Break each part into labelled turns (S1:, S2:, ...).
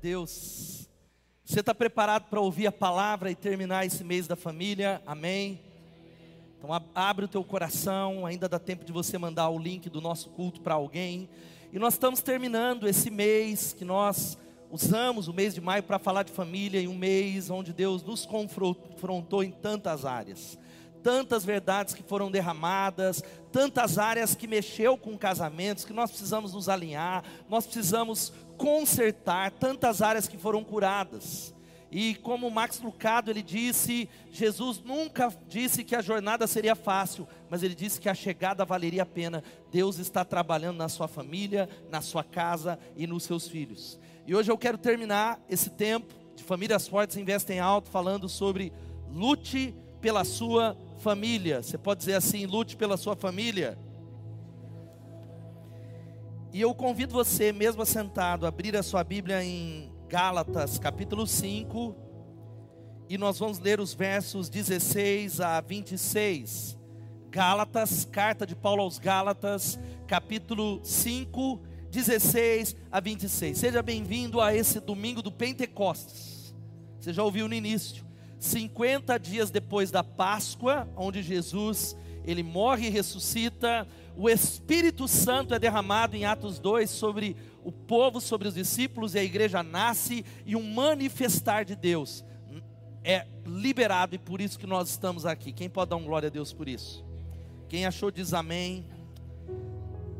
S1: Deus. Você está preparado para ouvir a palavra e terminar esse mês da família? Amém? Então abre o teu coração, ainda dá tempo de você mandar o link do nosso culto para alguém. E nós estamos terminando esse mês que nós usamos o mês de maio para falar de família, em um mês onde Deus nos confrontou em tantas áreas tantas verdades que foram derramadas, tantas áreas que mexeu com casamentos, que nós precisamos nos alinhar, nós precisamos consertar, tantas áreas que foram curadas. E como Max Lucado ele disse, Jesus nunca disse que a jornada seria fácil, mas ele disse que a chegada valeria a pena. Deus está trabalhando na sua família, na sua casa e nos seus filhos. E hoje eu quero terminar esse tempo de Famílias Fortes Investem Alto falando sobre lute pela sua família. Você pode dizer assim: lute pela sua família. E eu convido você, mesmo assentado, a abrir a sua Bíblia em Gálatas, capítulo 5, e nós vamos ler os versos 16 a 26. Gálatas, carta de Paulo aos Gálatas, capítulo 5, 16 a 26. Seja bem-vindo a esse domingo do Pentecostes. Você já ouviu no início. 50 dias depois da Páscoa, onde Jesus ele morre e ressuscita, o Espírito Santo é derramado em Atos 2 sobre o povo, sobre os discípulos, e a igreja nasce e um manifestar de Deus é liberado, e por isso que nós estamos aqui. Quem pode dar um glória a Deus por isso? Quem achou diz amém.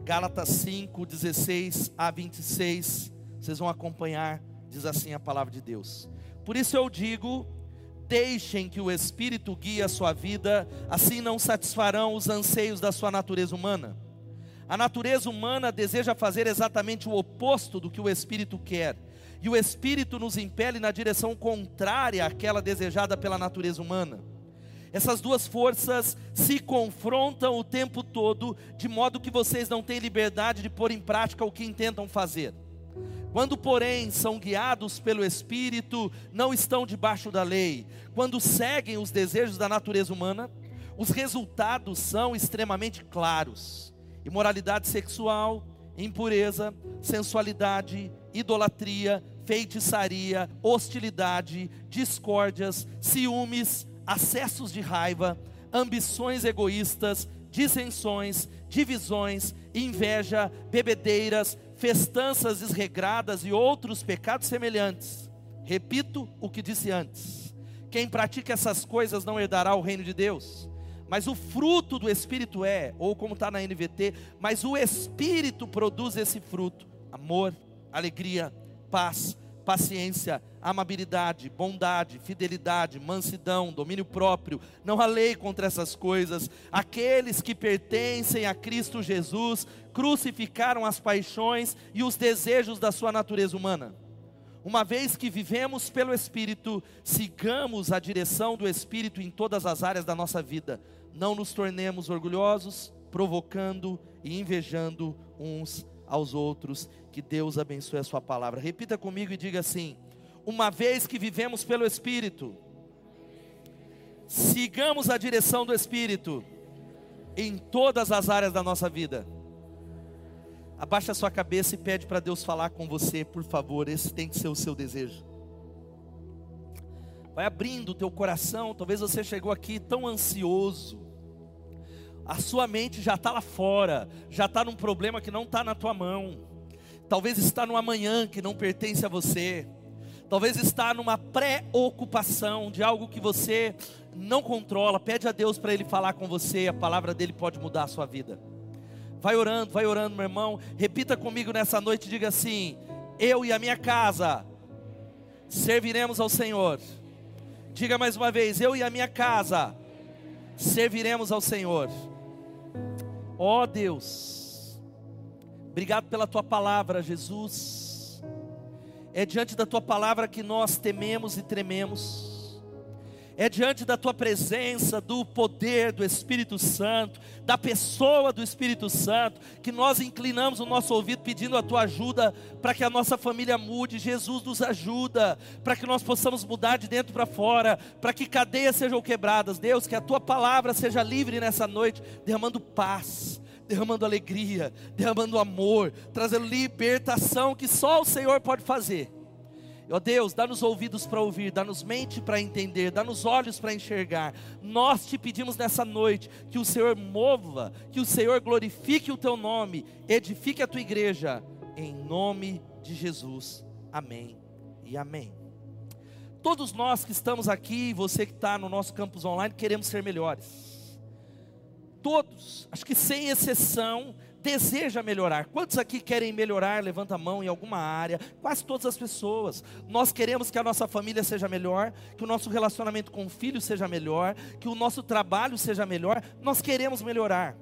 S1: Gálatas 5, 16 a 26, vocês vão acompanhar, diz assim a palavra de Deus. Por isso eu digo, Deixem que o Espírito guie a sua vida, assim não satisfarão os anseios da sua natureza humana. A natureza humana deseja fazer exatamente o oposto do que o Espírito quer, e o Espírito nos impele na direção contrária àquela desejada pela natureza humana. Essas duas forças se confrontam o tempo todo, de modo que vocês não têm liberdade de pôr em prática o que intentam fazer. Quando, porém, são guiados pelo Espírito, não estão debaixo da lei. Quando seguem os desejos da natureza humana, os resultados são extremamente claros: imoralidade sexual, impureza, sensualidade, idolatria, feitiçaria, hostilidade, discórdias, ciúmes, acessos de raiva, ambições egoístas, dissensões, divisões, inveja, bebedeiras, festanças desregradas e outros pecados semelhantes. Repito o que disse antes: quem pratica essas coisas não herdará o reino de Deus. Mas o fruto do Espírito é, ou como está na NVT, mas o Espírito produz esse fruto: amor, alegria, paz, paciência, amabilidade, bondade, fidelidade, mansidão, domínio próprio. Não há lei contra essas coisas. Aqueles que pertencem a Cristo Jesus crucificaram as paixões e os desejos da sua natureza humana. Uma vez que vivemos pelo Espírito, sigamos a direção do Espírito em todas as áreas da nossa vida. Não nos tornemos orgulhosos, provocando e invejando uns aos outros. Que Deus abençoe a sua palavra. Repita comigo e diga assim: uma vez que vivemos pelo Espírito, sigamos a direção do Espírito em todas as áreas da nossa vida. Abaixa a sua cabeça e pede para Deus falar com você, por favor. Esse tem que ser o seu desejo. Vai abrindo o teu coração. Talvez você chegou aqui tão ansioso a sua mente já está lá fora, já está num problema que não está na tua mão, talvez está no amanhã que não pertence a você, talvez está numa preocupação de algo que você não controla. Pede a Deus para Ele falar com você, a palavra dele pode mudar a sua vida. Vai orando, vai orando, meu irmão. Repita comigo nessa noite, diga assim: Eu e a minha casa serviremos ao Senhor. Diga mais uma vez: Eu e a minha casa serviremos ao Senhor. Ó oh, Deus, obrigado pela tua palavra, Jesus. É diante da tua palavra que nós tememos e trememos. É diante da tua presença, do poder do Espírito Santo, da pessoa do Espírito Santo, que nós inclinamos o nosso ouvido pedindo a tua ajuda para que a nossa família mude. Jesus nos ajuda, para que nós possamos mudar de dentro para fora, para que cadeias sejam quebradas. Deus, que a tua palavra seja livre nessa noite, derramando paz, derramando alegria, derramando amor, trazendo libertação que só o Senhor pode fazer. Ó Deus, dá-nos ouvidos para ouvir, dá-nos mente para entender, dá-nos olhos para enxergar. Nós te pedimos nessa noite que o Senhor mova, que o Senhor glorifique o teu nome, edifique a tua igreja, em nome de Jesus. Amém e amém. Todos nós que estamos aqui, você que está no nosso campus online, queremos ser melhores. Todos, acho que sem exceção, deseja melhorar. Quantos aqui querem melhorar? Levanta a mão em alguma área. Quase todas as pessoas. Nós queremos que a nossa família seja melhor, que o nosso relacionamento com o filho seja melhor, que o nosso trabalho seja melhor. Nós queremos melhorar.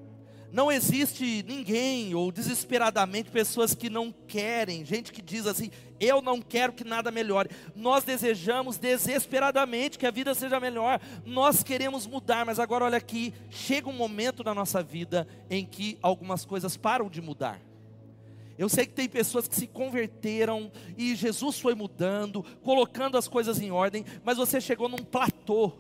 S1: Não existe ninguém, ou desesperadamente, pessoas que não querem, gente que diz assim: eu não quero que nada melhore. Nós desejamos desesperadamente que a vida seja melhor, nós queremos mudar, mas agora olha aqui: chega um momento na nossa vida em que algumas coisas param de mudar. Eu sei que tem pessoas que se converteram e Jesus foi mudando, colocando as coisas em ordem, mas você chegou num platô.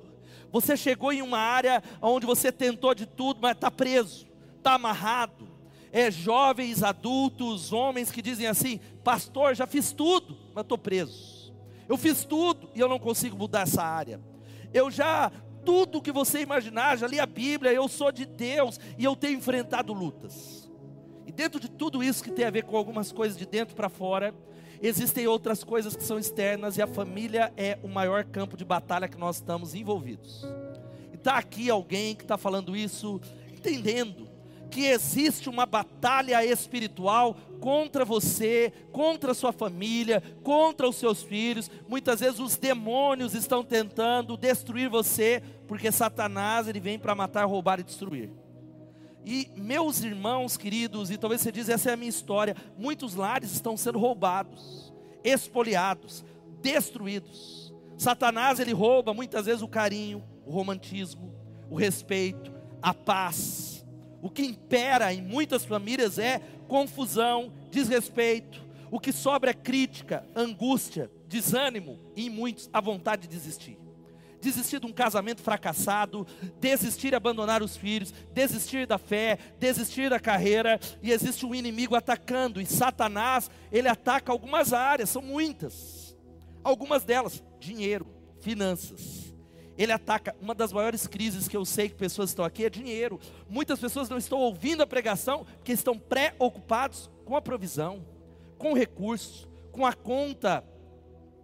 S1: Você chegou em uma área onde você tentou de tudo, mas está preso está amarrado. É jovens, adultos, homens que dizem assim: Pastor, já fiz tudo, mas estou preso. Eu fiz tudo e eu não consigo mudar essa área. Eu já, tudo que você imaginar, já li a Bíblia, eu sou de Deus e eu tenho enfrentado lutas. E dentro de tudo isso que tem a ver com algumas coisas de dentro para fora, existem outras coisas que são externas e a família é o maior campo de batalha que nós estamos envolvidos. E está aqui alguém que está falando isso, entendendo que existe uma batalha espiritual contra você, contra sua família, contra os seus filhos. Muitas vezes os demônios estão tentando destruir você, porque Satanás ele vem para matar, roubar e destruir. E meus irmãos queridos, e talvez você diz essa é a minha história, muitos lares estão sendo roubados, espoliados, destruídos. Satanás ele rouba muitas vezes o carinho, o romantismo, o respeito, a paz o que impera em muitas famílias é confusão, desrespeito. O que sobra é crítica, angústia, desânimo e em muitos a vontade de desistir. Desistir de um casamento fracassado, desistir de abandonar os filhos, desistir da fé, desistir da carreira, e existe um inimigo atacando, e Satanás, ele ataca algumas áreas, são muitas. Algumas delas, dinheiro, finanças ele ataca. Uma das maiores crises que eu sei que pessoas estão aqui é dinheiro. Muitas pessoas não estão ouvindo a pregação porque estão preocupados com a provisão, com o recurso, com a conta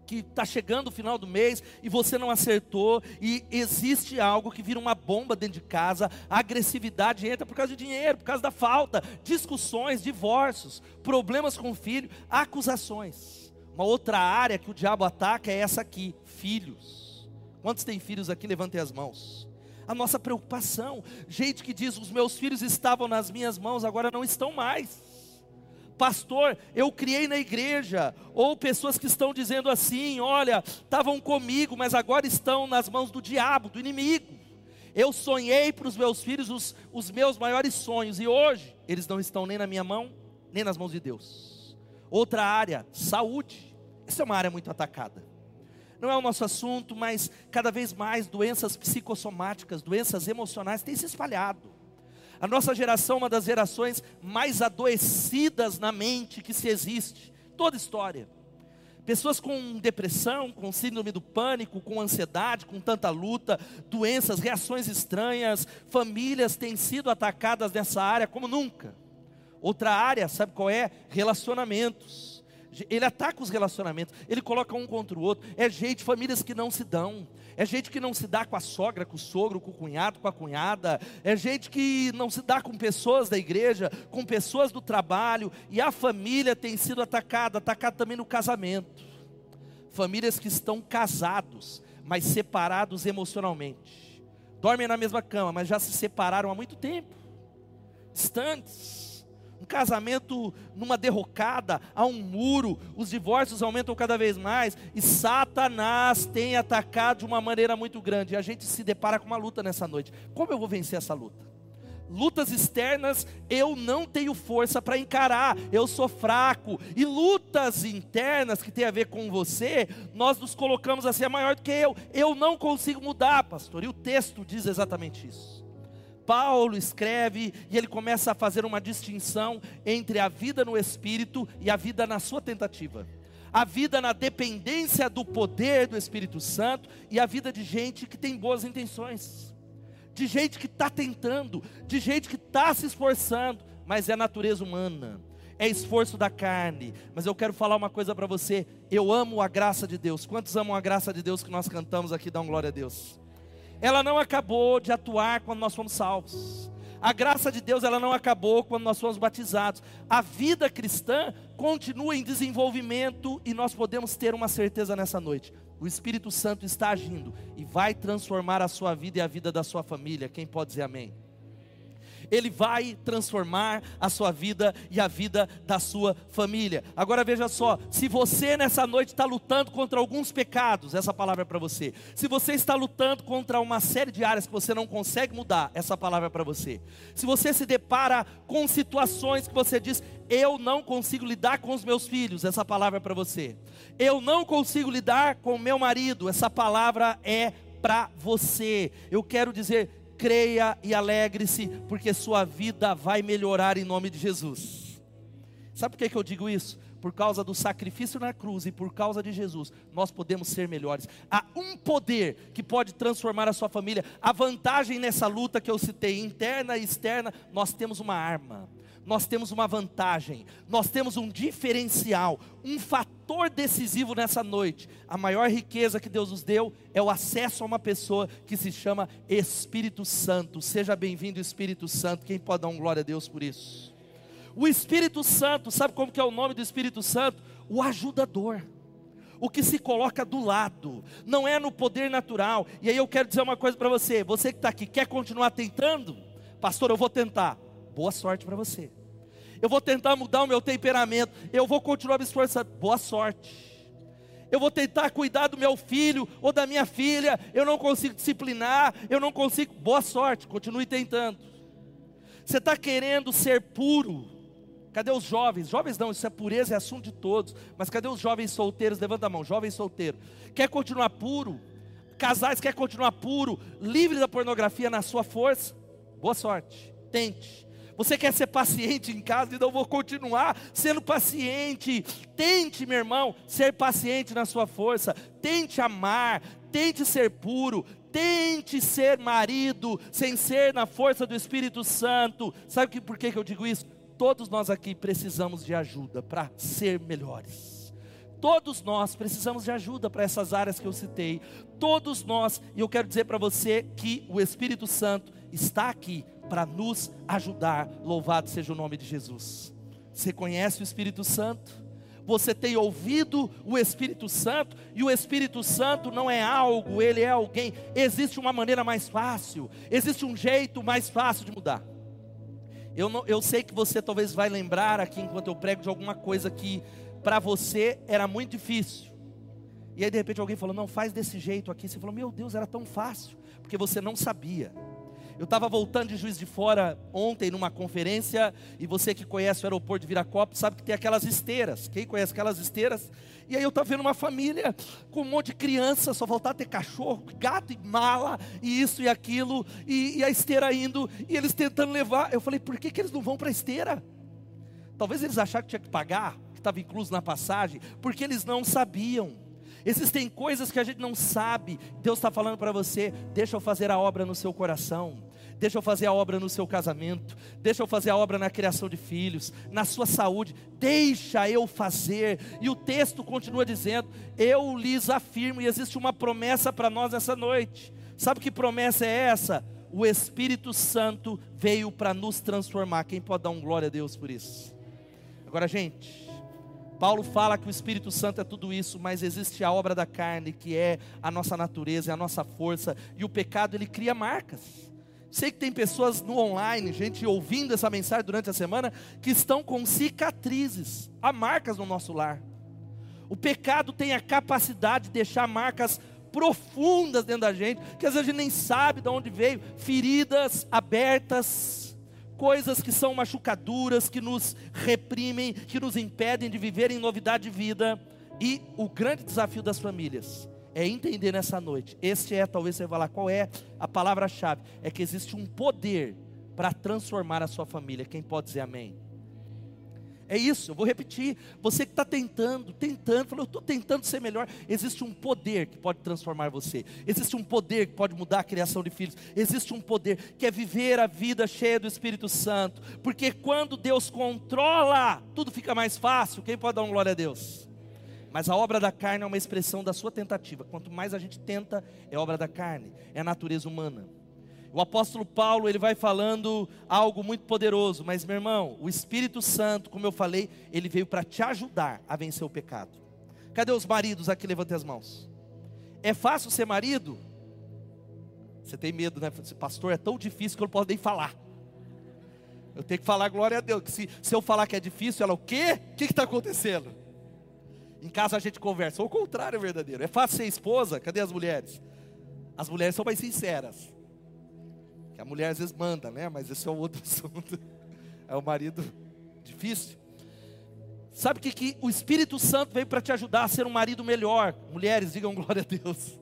S1: que está chegando o final do mês e você não acertou, e existe algo que vira uma bomba dentro de casa, a agressividade entra por causa de dinheiro, por causa da falta, discussões, divórcios, problemas com o filho, acusações. Uma outra área que o diabo ataca é essa aqui: filhos. Quantos têm filhos aqui? Levantem as mãos. A nossa preocupação, gente que diz: os meus filhos estavam nas minhas mãos, agora não estão mais. Pastor, eu criei na igreja, ou pessoas que estão dizendo assim: olha, estavam comigo, mas agora estão nas mãos do diabo, do inimigo. Eu sonhei para os meus filhos os, os meus maiores sonhos, e hoje eles não estão nem na minha mão, nem nas mãos de Deus. Outra área, saúde. Essa é uma área muito atacada não é o nosso assunto, mas cada vez mais doenças psicossomáticas, doenças emocionais têm se espalhado. A nossa geração é uma das gerações mais adoecidas na mente que se existe, toda história. Pessoas com depressão, com síndrome do pânico, com ansiedade, com tanta luta, doenças, reações estranhas, famílias têm sido atacadas nessa área como nunca. Outra área, sabe qual é? Relacionamentos ele ataca os relacionamentos, ele coloca um contra o outro. É gente, famílias que não se dão. É gente que não se dá com a sogra, com o sogro, com o cunhado, com a cunhada. É gente que não se dá com pessoas da igreja, com pessoas do trabalho. E a família tem sido atacada, atacada também no casamento. Famílias que estão casados, mas separados emocionalmente. Dormem na mesma cama, mas já se separaram há muito tempo. Distantes um casamento numa derrocada, há um muro, os divórcios aumentam cada vez mais e Satanás tem atacado de uma maneira muito grande. E a gente se depara com uma luta nessa noite. Como eu vou vencer essa luta? Lutas externas eu não tenho força para encarar, eu sou fraco. E lutas internas que tem a ver com você, nós nos colocamos assim, é maior do que eu. Eu não consigo mudar, pastor. E o texto diz exatamente isso. Paulo escreve e ele começa a fazer uma distinção entre a vida no espírito e a vida na sua tentativa. a vida na dependência do poder do Espírito Santo e a vida de gente que tem boas intenções, de gente que está tentando, de gente que está se esforçando, mas é natureza humana, é esforço da carne. Mas eu quero falar uma coisa para você: eu amo a graça de Deus. Quantos amam a graça de Deus que nós cantamos aqui? Dá um glória a Deus. Ela não acabou de atuar quando nós fomos salvos. A graça de Deus ela não acabou quando nós fomos batizados. A vida cristã continua em desenvolvimento e nós podemos ter uma certeza nessa noite. O Espírito Santo está agindo e vai transformar a sua vida e a vida da sua família. Quem pode dizer amém? Ele vai transformar a sua vida e a vida da sua família. Agora veja só: se você nessa noite está lutando contra alguns pecados, essa palavra é para você. Se você está lutando contra uma série de áreas que você não consegue mudar, essa palavra é para você. Se você se depara com situações que você diz, eu não consigo lidar com os meus filhos, essa palavra é para você. Eu não consigo lidar com o meu marido, essa palavra é para você. Eu quero dizer, creia e alegre-se, porque sua vida vai melhorar em nome de Jesus. Sabe por que, que eu digo isso? Por causa do sacrifício na cruz e por causa de Jesus, nós podemos ser melhores. Há um poder que pode transformar a sua família. A vantagem nessa luta que eu citei, interna e externa, nós temos uma arma nós temos uma vantagem, nós temos um diferencial, um fator decisivo nessa noite. A maior riqueza que Deus nos deu é o acesso a uma pessoa que se chama Espírito Santo. Seja bem-vindo, Espírito Santo. Quem pode dar um glória a Deus por isso? O Espírito Santo, sabe como que é o nome do Espírito Santo? O ajudador o que se coloca do lado, não é no poder natural. E aí eu quero dizer uma coisa para você: você que está aqui, quer continuar tentando? Pastor, eu vou tentar boa sorte para você. Eu vou tentar mudar o meu temperamento, eu vou continuar me esforçando, boa sorte. Eu vou tentar cuidar do meu filho ou da minha filha, eu não consigo disciplinar, eu não consigo, boa sorte, continue tentando. Você está querendo ser puro, Cadê os jovens? Jovens não, isso é pureza, é assunto de todos. Mas cadê os jovens solteiros? Levanta a mão, jovem solteiro. Quer continuar puro? Casais quer continuar puro, livre da pornografia na sua força? Boa sorte. Tente. Você quer ser paciente em casa? Então eu vou continuar sendo paciente. Tente, meu irmão, ser paciente na sua força. Tente amar, tente ser puro, tente ser marido, sem ser na força do Espírito Santo. Sabe que, por que, que eu digo isso? Todos nós aqui precisamos de ajuda para ser melhores. Todos nós precisamos de ajuda para essas áreas que eu citei. Todos nós, e eu quero dizer para você que o Espírito Santo está aqui para nos ajudar. Louvado seja o nome de Jesus. Você conhece o Espírito Santo? Você tem ouvido o Espírito Santo, e o Espírito Santo não é algo, ele é alguém. Existe uma maneira mais fácil, existe um jeito mais fácil de mudar. Eu, não, eu sei que você talvez vai lembrar aqui enquanto eu prego de alguma coisa que para você era muito difícil. E aí de repente alguém falou: "Não, faz desse jeito aqui". Você falou: "Meu Deus, era tão fácil", porque você não sabia. Eu estava voltando de Juiz de Fora ontem numa conferência, e você que conhece o aeroporto de Viracopos sabe que tem aquelas esteiras. Quem conhece aquelas esteiras? E aí eu estava vendo uma família com um monte de criança, só faltava ter cachorro, gato e mala, e isso e aquilo, e, e a esteira indo, e eles tentando levar. Eu falei, por que, que eles não vão para a esteira? Talvez eles acharam que tinha que pagar, que estava incluso na passagem, porque eles não sabiam. Existem coisas que a gente não sabe. Deus está falando para você: deixa eu fazer a obra no seu coração. Deixa eu fazer a obra no seu casamento. Deixa eu fazer a obra na criação de filhos, na sua saúde. Deixa eu fazer. E o texto continua dizendo: Eu lhes afirmo, e existe uma promessa para nós essa noite. Sabe que promessa é essa? O Espírito Santo veio para nos transformar. Quem pode dar um glória a Deus por isso? Agora, gente, Paulo fala que o Espírito Santo é tudo isso, mas existe a obra da carne, que é a nossa natureza, é a nossa força, e o pecado ele cria marcas. Sei que tem pessoas no online, gente ouvindo essa mensagem durante a semana, que estão com cicatrizes, há marcas no nosso lar. O pecado tem a capacidade de deixar marcas profundas dentro da gente, que às vezes a gente nem sabe de onde veio, feridas abertas, coisas que são machucaduras, que nos reprimem, que nos impedem de viver em novidade de vida. E o grande desafio das famílias é entender nessa noite. Este é, talvez você vá lá, qual é a palavra-chave? É que existe um poder para transformar a sua família. Quem pode dizer amém? É isso, eu vou repetir. Você que está tentando, tentando, falou, eu estou tentando ser melhor. Existe um poder que pode transformar você. Existe um poder que pode mudar a criação de filhos. Existe um poder que é viver a vida cheia do Espírito Santo. Porque quando Deus controla, tudo fica mais fácil. Quem pode dar uma glória a Deus? Mas a obra da carne é uma expressão da sua tentativa. Quanto mais a gente tenta, é obra da carne, é a natureza humana. O apóstolo Paulo, ele vai falando algo muito poderoso, mas meu irmão, o Espírito Santo, como eu falei, ele veio para te ajudar a vencer o pecado. Cadê os maridos aqui? Levante as mãos. É fácil ser marido? Você tem medo, né? Pastor, é tão difícil que eu não posso nem falar. Eu tenho que falar glória a Deus. Se, se eu falar que é difícil, ela, o quê? O que está acontecendo? Em casa a gente conversa. O contrário é verdadeiro. É fácil ser esposa? Cadê as mulheres? As mulheres são mais sinceras. Que a mulher às vezes manda, né? Mas esse é um outro assunto. É o marido difícil. Sabe o que, que o Espírito Santo veio para te ajudar a ser um marido melhor? Mulheres, digam glória a Deus.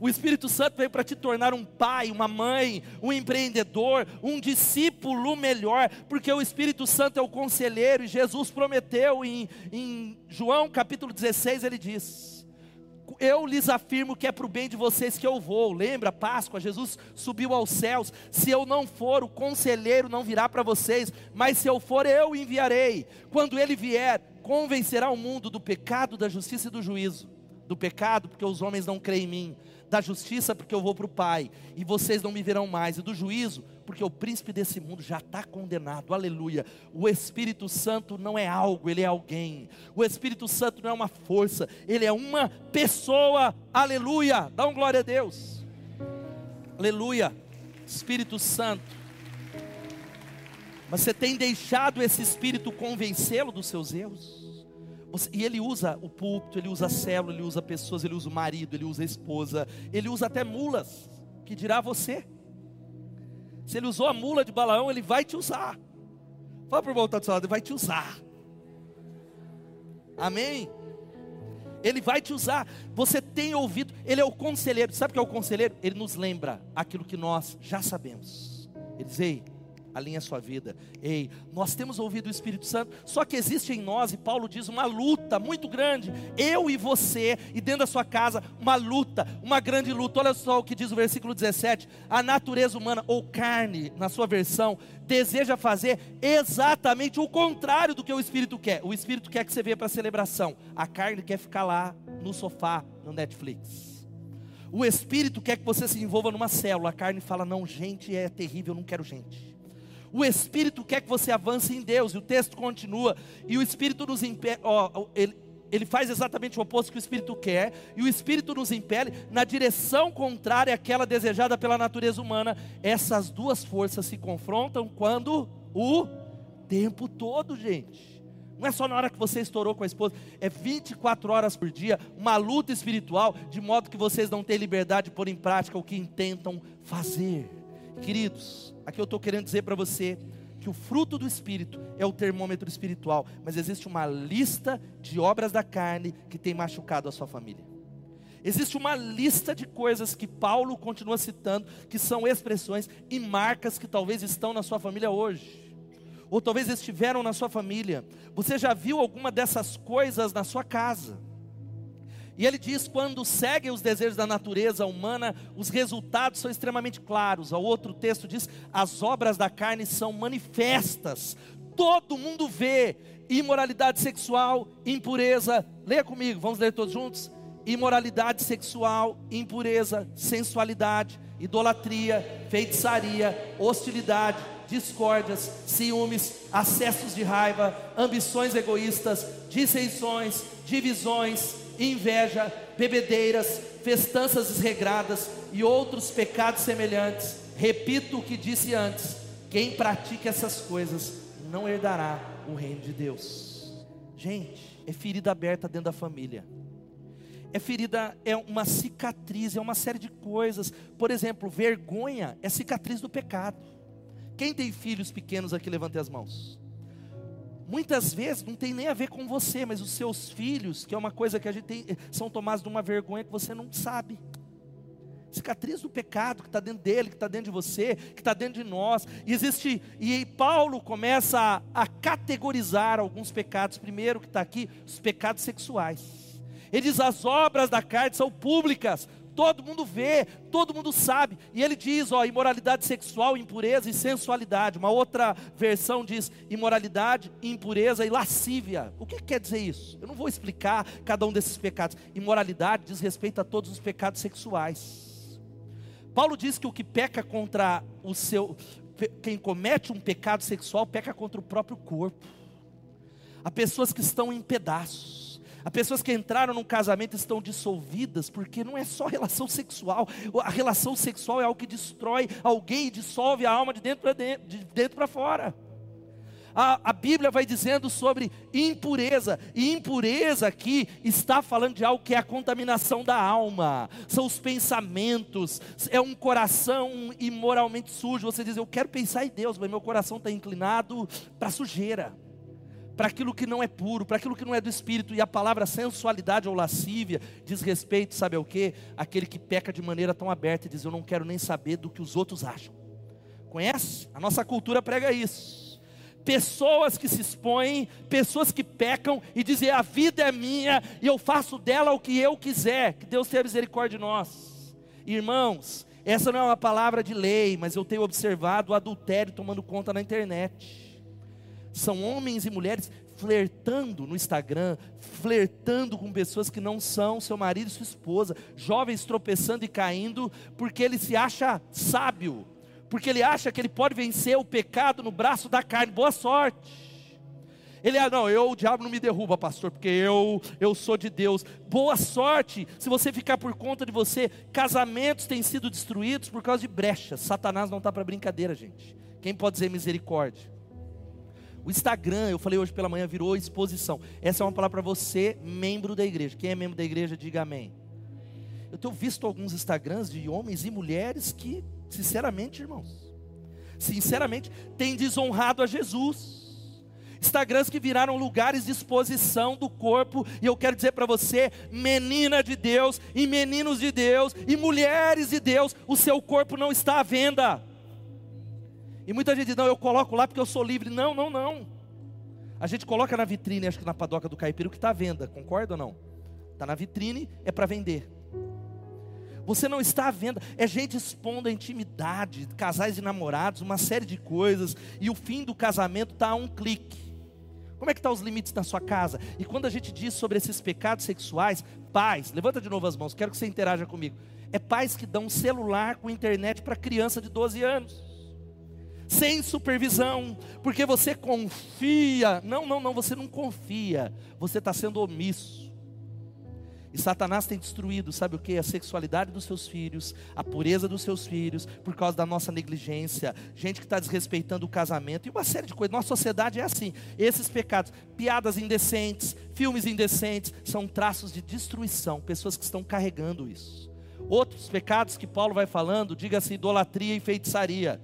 S1: O Espírito Santo veio para te tornar um pai, uma mãe, um empreendedor, um discípulo melhor, porque o Espírito Santo é o conselheiro, e Jesus prometeu em, em João capítulo 16, ele diz: eu lhes afirmo que é para o bem de vocês que eu vou. Lembra, Páscoa, Jesus subiu aos céus. Se eu não for, o conselheiro não virá para vocês, mas se eu for, eu enviarei. Quando ele vier, convencerá o mundo do pecado, da justiça e do juízo. Do pecado, porque os homens não creem em mim. Da justiça, porque eu vou para o Pai, e vocês não me verão mais. E do juízo, porque o príncipe desse mundo já está condenado, aleluia. O Espírito Santo não é algo, ele é alguém. O Espírito Santo não é uma força, ele é uma pessoa, aleluia. Dá um glória a Deus, aleluia. Espírito Santo, você tem deixado esse Espírito convencê-lo dos seus erros? e ele usa o púlpito, ele usa a célula, ele usa pessoas, ele usa o marido, ele usa a esposa, ele usa até mulas, que dirá você. Se ele usou a mula de Balaão, ele vai te usar. Fala para o irmão que está ele vai te usar. Amém? Ele vai te usar. Você tem ouvido, ele é o conselheiro. Sabe o que é o conselheiro? Ele nos lembra aquilo que nós já sabemos. Ele diz: Ei, alinhe a sua vida. Ei, nós temos ouvido o Espírito Santo, só que existe em nós, e Paulo diz, uma luta muito grande. Eu e você, e dentro da sua casa, uma luta, uma grande luta. Olha só o que diz o versículo 17: a natureza humana, ou carne, na sua versão, deseja fazer exatamente o contrário do que o Espírito quer. O Espírito quer que você venha para a celebração, a carne quer ficar lá no sofá, no Netflix. O Espírito quer que você se envolva numa célula. A carne fala: não, gente, é terrível, eu não quero gente. O Espírito quer que você avance em Deus, e o texto continua, e o Espírito nos impele, ó, ele, ele faz exatamente o oposto que o Espírito quer, e o Espírito nos impele na direção contrária àquela desejada pela natureza humana. Essas duas forças se confrontam quando o tempo todo, gente. Não é só na hora que você estourou com a esposa, é 24 horas por dia, uma luta espiritual, de modo que vocês não têm liberdade de pôr em prática o que intentam fazer. Queridos, aqui eu estou querendo dizer para você que o fruto do Espírito é o termômetro espiritual, mas existe uma lista de obras da carne que tem machucado a sua família. Existe uma lista de coisas que Paulo continua citando, que são expressões e marcas que talvez estão na sua família hoje, ou talvez estiveram na sua família. Você já viu alguma dessas coisas na sua casa? E ele diz: quando seguem os desejos da natureza humana, os resultados são extremamente claros. O outro texto diz: as obras da carne são manifestas, todo mundo vê imoralidade sexual, impureza. Leia comigo, vamos ler todos juntos? Imoralidade sexual, impureza, sensualidade, idolatria, feitiçaria, hostilidade, discórdias, ciúmes, acessos de raiva, ambições egoístas, dissensões, divisões inveja, bebedeiras, festanças desregradas e outros pecados semelhantes. Repito o que disse antes: quem pratica essas coisas não herdará o reino de Deus. Gente, é ferida aberta dentro da família. É ferida, é uma cicatriz, é uma série de coisas. Por exemplo, vergonha é cicatriz do pecado. Quem tem filhos pequenos aqui, levante as mãos. Muitas vezes não tem nem a ver com você, mas os seus filhos, que é uma coisa que a gente tem, são tomados de uma vergonha que você não sabe. cicatriz do pecado que está dentro dele, que está dentro de você, que está dentro de nós. E existe, e Paulo começa a, a categorizar alguns pecados. Primeiro que está aqui, os pecados sexuais. Ele diz: as obras da carne são públicas, todo mundo vê, todo mundo sabe. E ele diz, ó, imoralidade sexual, impureza e sensualidade. Uma outra versão diz imoralidade, impureza e lascívia. O que quer dizer isso? Eu não vou explicar cada um desses pecados. Imoralidade diz respeito a todos os pecados sexuais. Paulo diz que o que peca contra o seu quem comete um pecado sexual peca contra o próprio corpo. Há pessoas que estão em pedaços Há pessoas que entraram num casamento estão dissolvidas, porque não é só relação sexual. A relação sexual é algo que destrói alguém e dissolve a alma de dentro para dentro, de dentro para fora. A, a, Bíblia vai dizendo sobre impureza, e impureza aqui está falando de algo que é a contaminação da alma, são os pensamentos, é um coração imoralmente sujo. Você diz, eu quero pensar em Deus, mas meu coração está inclinado para sujeira para aquilo que não é puro, para aquilo que não é do espírito, e a palavra sensualidade ou lascívia diz respeito, sabe ao que? Aquele que peca de maneira tão aberta e diz: Eu não quero nem saber do que os outros acham. Conhece? A nossa cultura prega isso. Pessoas que se expõem, pessoas que pecam e dizem: A vida é minha e eu faço dela o que eu quiser. Que Deus tenha misericórdia de nós. Irmãos, essa não é uma palavra de lei, mas eu tenho observado o adultério tomando conta na internet são homens e mulheres flertando no Instagram, flertando com pessoas que não são seu marido e sua esposa, jovens tropeçando e caindo, porque ele se acha sábio, porque ele acha que ele pode vencer o pecado no braço da carne. Boa sorte. Ele, ah, não, eu, o diabo não me derruba, pastor, porque eu, eu sou de Deus. Boa sorte, se você ficar por conta de você. Casamentos têm sido destruídos por causa de brechas. Satanás não está para brincadeira, gente. Quem pode dizer misericórdia? O Instagram, eu falei hoje pela manhã, virou exposição. Essa é uma palavra para você, membro da igreja. Quem é membro da igreja, diga amém. Eu tenho visto alguns Instagrams de homens e mulheres que, sinceramente, irmãos, sinceramente, têm desonrado a Jesus. Instagrams que viraram lugares de exposição do corpo, e eu quero dizer para você, menina de Deus, e meninos de Deus, e mulheres de Deus, o seu corpo não está à venda. E muita gente diz, não, eu coloco lá porque eu sou livre. Não, não, não. A gente coloca na vitrine, acho que na padoca do caipira, o que está à venda, concorda ou não? Está na vitrine, é para vender. Você não está à venda, é gente expondo a intimidade, casais e namorados, uma série de coisas, e o fim do casamento está a um clique. Como é que estão tá os limites na sua casa? E quando a gente diz sobre esses pecados sexuais, pais, levanta de novo as mãos, quero que você interaja comigo. É pais que dão um celular com internet para criança de 12 anos sem supervisão, porque você confia. Não, não, não, você não confia, você está sendo omisso. E Satanás tem destruído, sabe o que? A sexualidade dos seus filhos, a pureza dos seus filhos, por causa da nossa negligência, gente que está desrespeitando o casamento e uma série de coisas. Nossa sociedade é assim. Esses pecados, piadas indecentes, filmes indecentes, são traços de destruição, pessoas que estão carregando isso. Outros pecados que Paulo vai falando, diga-se idolatria e feitiçaria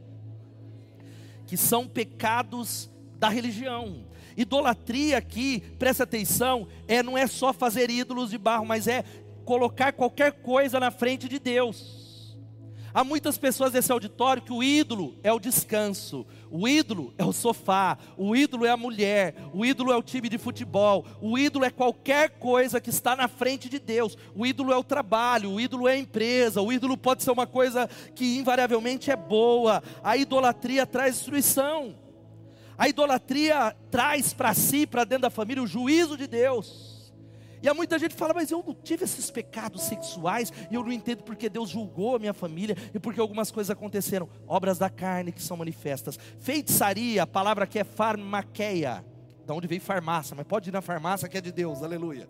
S1: que são pecados da religião. Idolatria aqui, presta atenção, é não é só fazer ídolos de barro, mas é colocar qualquer coisa na frente de Deus. Há muitas pessoas nesse auditório que o ídolo é o descanso, o ídolo é o sofá, o ídolo é a mulher, o ídolo é o time de futebol, o ídolo é qualquer coisa que está na frente de Deus, o ídolo é o trabalho, o ídolo é a empresa, o ídolo pode ser uma coisa que invariavelmente é boa, a idolatria traz destruição, a idolatria traz para si, para dentro da família, o juízo de Deus. E há muita gente que fala, mas eu não tive esses pecados sexuais, e eu não entendo porque Deus julgou a minha família, e porque algumas coisas aconteceram. Obras da carne que são manifestas. Feitiçaria, a palavra que é farmaqueia, da onde veio farmácia, mas pode ir na farmácia que é de Deus, aleluia.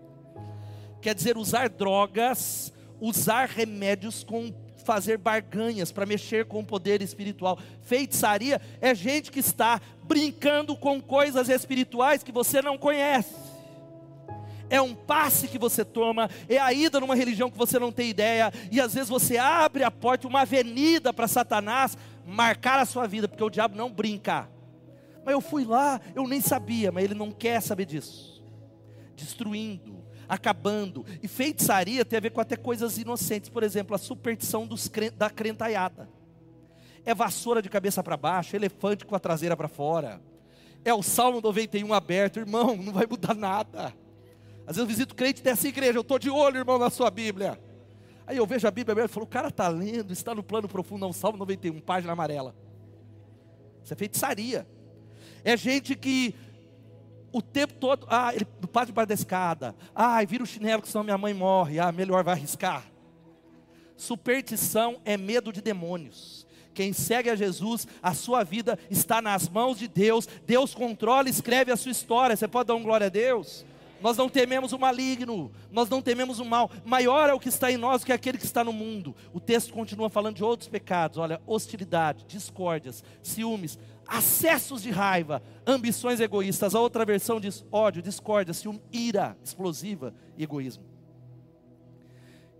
S1: Quer dizer, usar drogas, usar remédios com fazer barganhas para mexer com o poder espiritual. Feitiçaria é gente que está brincando com coisas espirituais que você não conhece é um passe que você toma, é a ida numa religião que você não tem ideia, e às vezes você abre a porta, uma avenida para Satanás marcar a sua vida, porque o diabo não brinca. Mas eu fui lá, eu nem sabia, mas ele não quer saber disso. Destruindo. acabando. E feitiçaria tem a ver com até coisas inocentes, por exemplo, a superstição dos, da crentaiada. É vassoura de cabeça para baixo, elefante com a traseira para fora. É o Salmo 91 aberto, irmão, não vai mudar nada. Às vezes eu visito crente dessa igreja, eu estou de olho, irmão, na sua Bíblia. Aí eu vejo a Bíblia aberta e falo, o cara está lendo, está no plano profundo, não, Salmo 91, página amarela. Isso é feitiçaria. É gente que o tempo todo, ah, ele não passa debaixo da escada. Ah, vira o chinelo que senão minha mãe morre. Ah, melhor vai arriscar. Superstição é medo de demônios. Quem segue a Jesus, a sua vida está nas mãos de Deus. Deus controla e escreve a sua história. Você pode dar um glória a Deus? Nós não tememos o maligno, nós não tememos o mal. Maior é o que está em nós do que aquele que está no mundo. O texto continua falando de outros pecados. Olha, hostilidade, discórdias, ciúmes, acessos de raiva, ambições egoístas. A outra versão diz ódio, discórdia, ciúme, ira explosiva e egoísmo.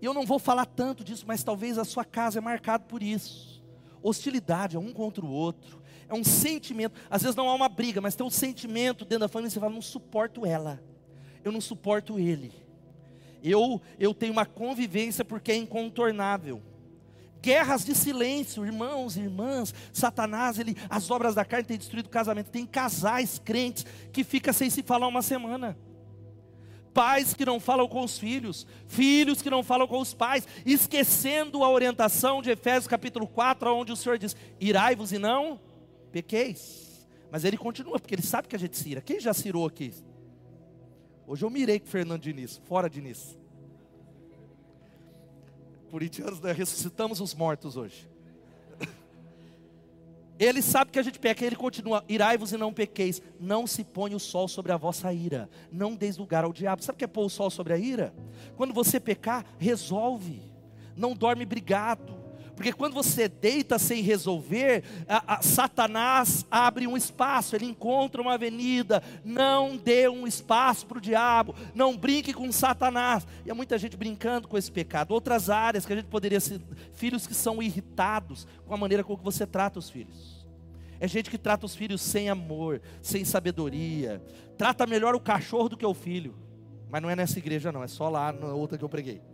S1: E eu não vou falar tanto disso, mas talvez a sua casa é marcada por isso. Hostilidade é um contra o outro. É um sentimento. Às vezes não há uma briga, mas tem um sentimento dentro da família. Você fala, não suporto ela eu não suporto ele. Eu, eu tenho uma convivência porque é incontornável. Guerras de silêncio, irmãos, irmãs, Satanás, ele, as obras da carne têm destruído o casamento. Tem casais crentes que fica sem se falar uma semana. Pais que não falam com os filhos, filhos que não falam com os pais, esquecendo a orientação de Efésios capítulo 4, onde o Senhor diz: irai-vos e não pequeis. Mas ele continua, porque ele sabe que a gente cira. Quem já cirou aqui? Hoje eu mirei com Fernando Diniz, fora Diniz. Corintianos, né? ressuscitamos os mortos hoje. Ele sabe que a gente peca, ele continua: irai-vos e não pequeis, não se põe o sol sobre a vossa ira, não deis lugar ao diabo. Sabe o que é pôr o sol sobre a ira? Quando você pecar, resolve, não dorme brigado, porque quando você deita sem resolver, a, a, Satanás abre um espaço, ele encontra uma avenida. Não dê um espaço para o diabo, não brinque com Satanás. E há muita gente brincando com esse pecado. Outras áreas que a gente poderia ser, filhos que são irritados com a maneira com que você trata os filhos. É gente que trata os filhos sem amor, sem sabedoria. Trata melhor o cachorro do que o filho. Mas não é nessa igreja, não, é só lá na outra que eu preguei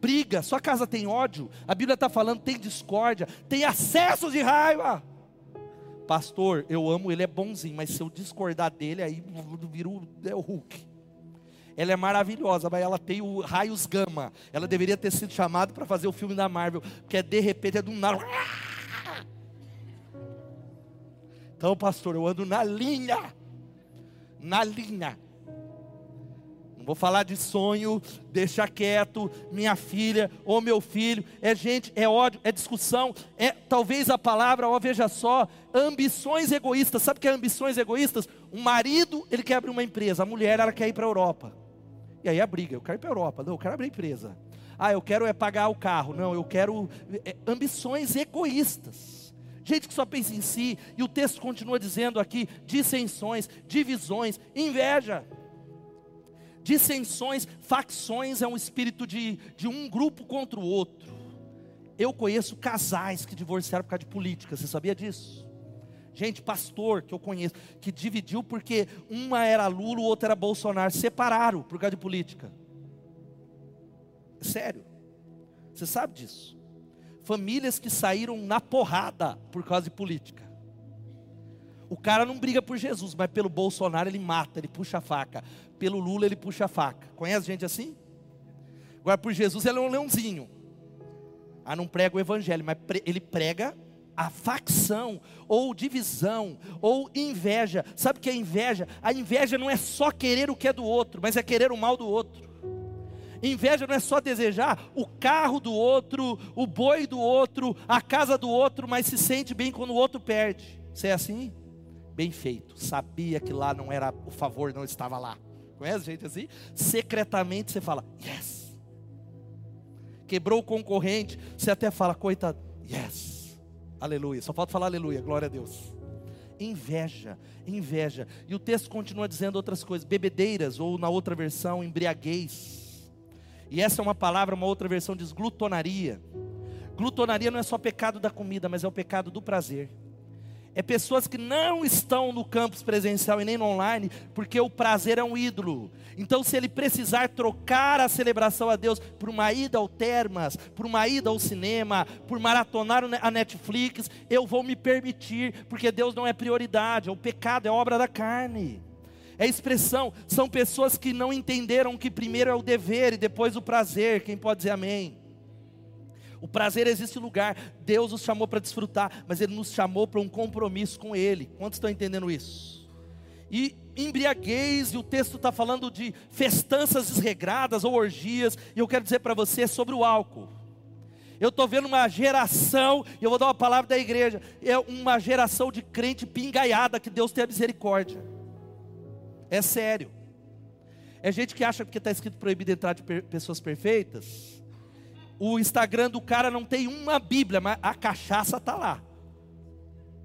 S1: briga, sua casa tem ódio, a Bíblia está falando, tem discórdia, tem acessos de raiva. Pastor, eu amo ele, é bonzinho, mas se eu discordar dele, aí vira o, é o Hulk. Ela é maravilhosa, mas ela tem o raios gama. Ela deveria ter sido chamada para fazer o filme da Marvel, porque é, de repente é do nada. Então, pastor, eu ando na linha. Na linha. Vou falar de sonho, deixa quieto, minha filha ou meu filho. É gente, é ódio, é discussão, é talvez a palavra, ó, veja só, ambições egoístas. Sabe o que é ambições egoístas? Um marido, ele quer abrir uma empresa, a mulher, ela quer ir para a Europa. E aí a briga, eu quero ir para a Europa, não, eu quero abrir empresa. Ah, eu quero é pagar o carro, não, eu quero é, ambições egoístas. Gente que só pensa em si, e o texto continua dizendo aqui: dissensões, divisões, inveja dissensões, facções é um espírito de, de um grupo contra o outro. Eu conheço casais que divorciaram por causa de política, você sabia disso? Gente, pastor que eu conheço, que dividiu porque uma era Lula, o outro era Bolsonaro, separaram por causa de política. Sério, você sabe disso? Famílias que saíram na porrada por causa de política. O cara não briga por Jesus, mas pelo Bolsonaro ele mata, ele puxa a faca. Pelo Lula ele puxa a faca. Conhece gente assim? Agora por Jesus ele é um leãozinho. Ah, não prega o evangelho, mas ele prega a facção, ou divisão, ou inveja. Sabe o que é inveja? A inveja não é só querer o que é do outro, mas é querer o mal do outro. Inveja não é só desejar o carro do outro, o boi do outro, a casa do outro, mas se sente bem quando o outro perde. Você é assim? bem feito, sabia que lá não era, o favor não estava lá. Conhece gente assim? Secretamente você fala, yes. Quebrou o concorrente, você até fala, coitado, yes. Aleluia. Só falta falar aleluia, glória a Deus. Inveja, inveja. E o texto continua dizendo outras coisas, bebedeiras, ou na outra versão, embriaguez. E essa é uma palavra, uma outra versão diz glutonaria. Glutonaria não é só pecado da comida, mas é o pecado do prazer é pessoas que não estão no campus presencial e nem no online, porque o prazer é um ídolo. Então, se ele precisar trocar a celebração a Deus por uma ida ao Termas, por uma ida ao cinema, por maratonar a Netflix, eu vou me permitir, porque Deus não é prioridade, é o pecado, é obra da carne. É expressão, são pessoas que não entenderam que primeiro é o dever e depois o prazer. Quem pode dizer amém? O prazer existe lugar. Deus nos chamou para desfrutar, mas Ele nos chamou para um compromisso com Ele. Quantos estão entendendo isso? E embriaguez, e o texto está falando de festanças desregradas ou orgias, e eu quero dizer para você sobre o álcool. Eu estou vendo uma geração, e eu vou dar uma palavra da igreja, é uma geração de crente pingaiada, que Deus tenha misericórdia. É sério. É gente que acha que está escrito proibido entrar de pessoas perfeitas, o Instagram do cara não tem uma Bíblia, mas a cachaça está lá.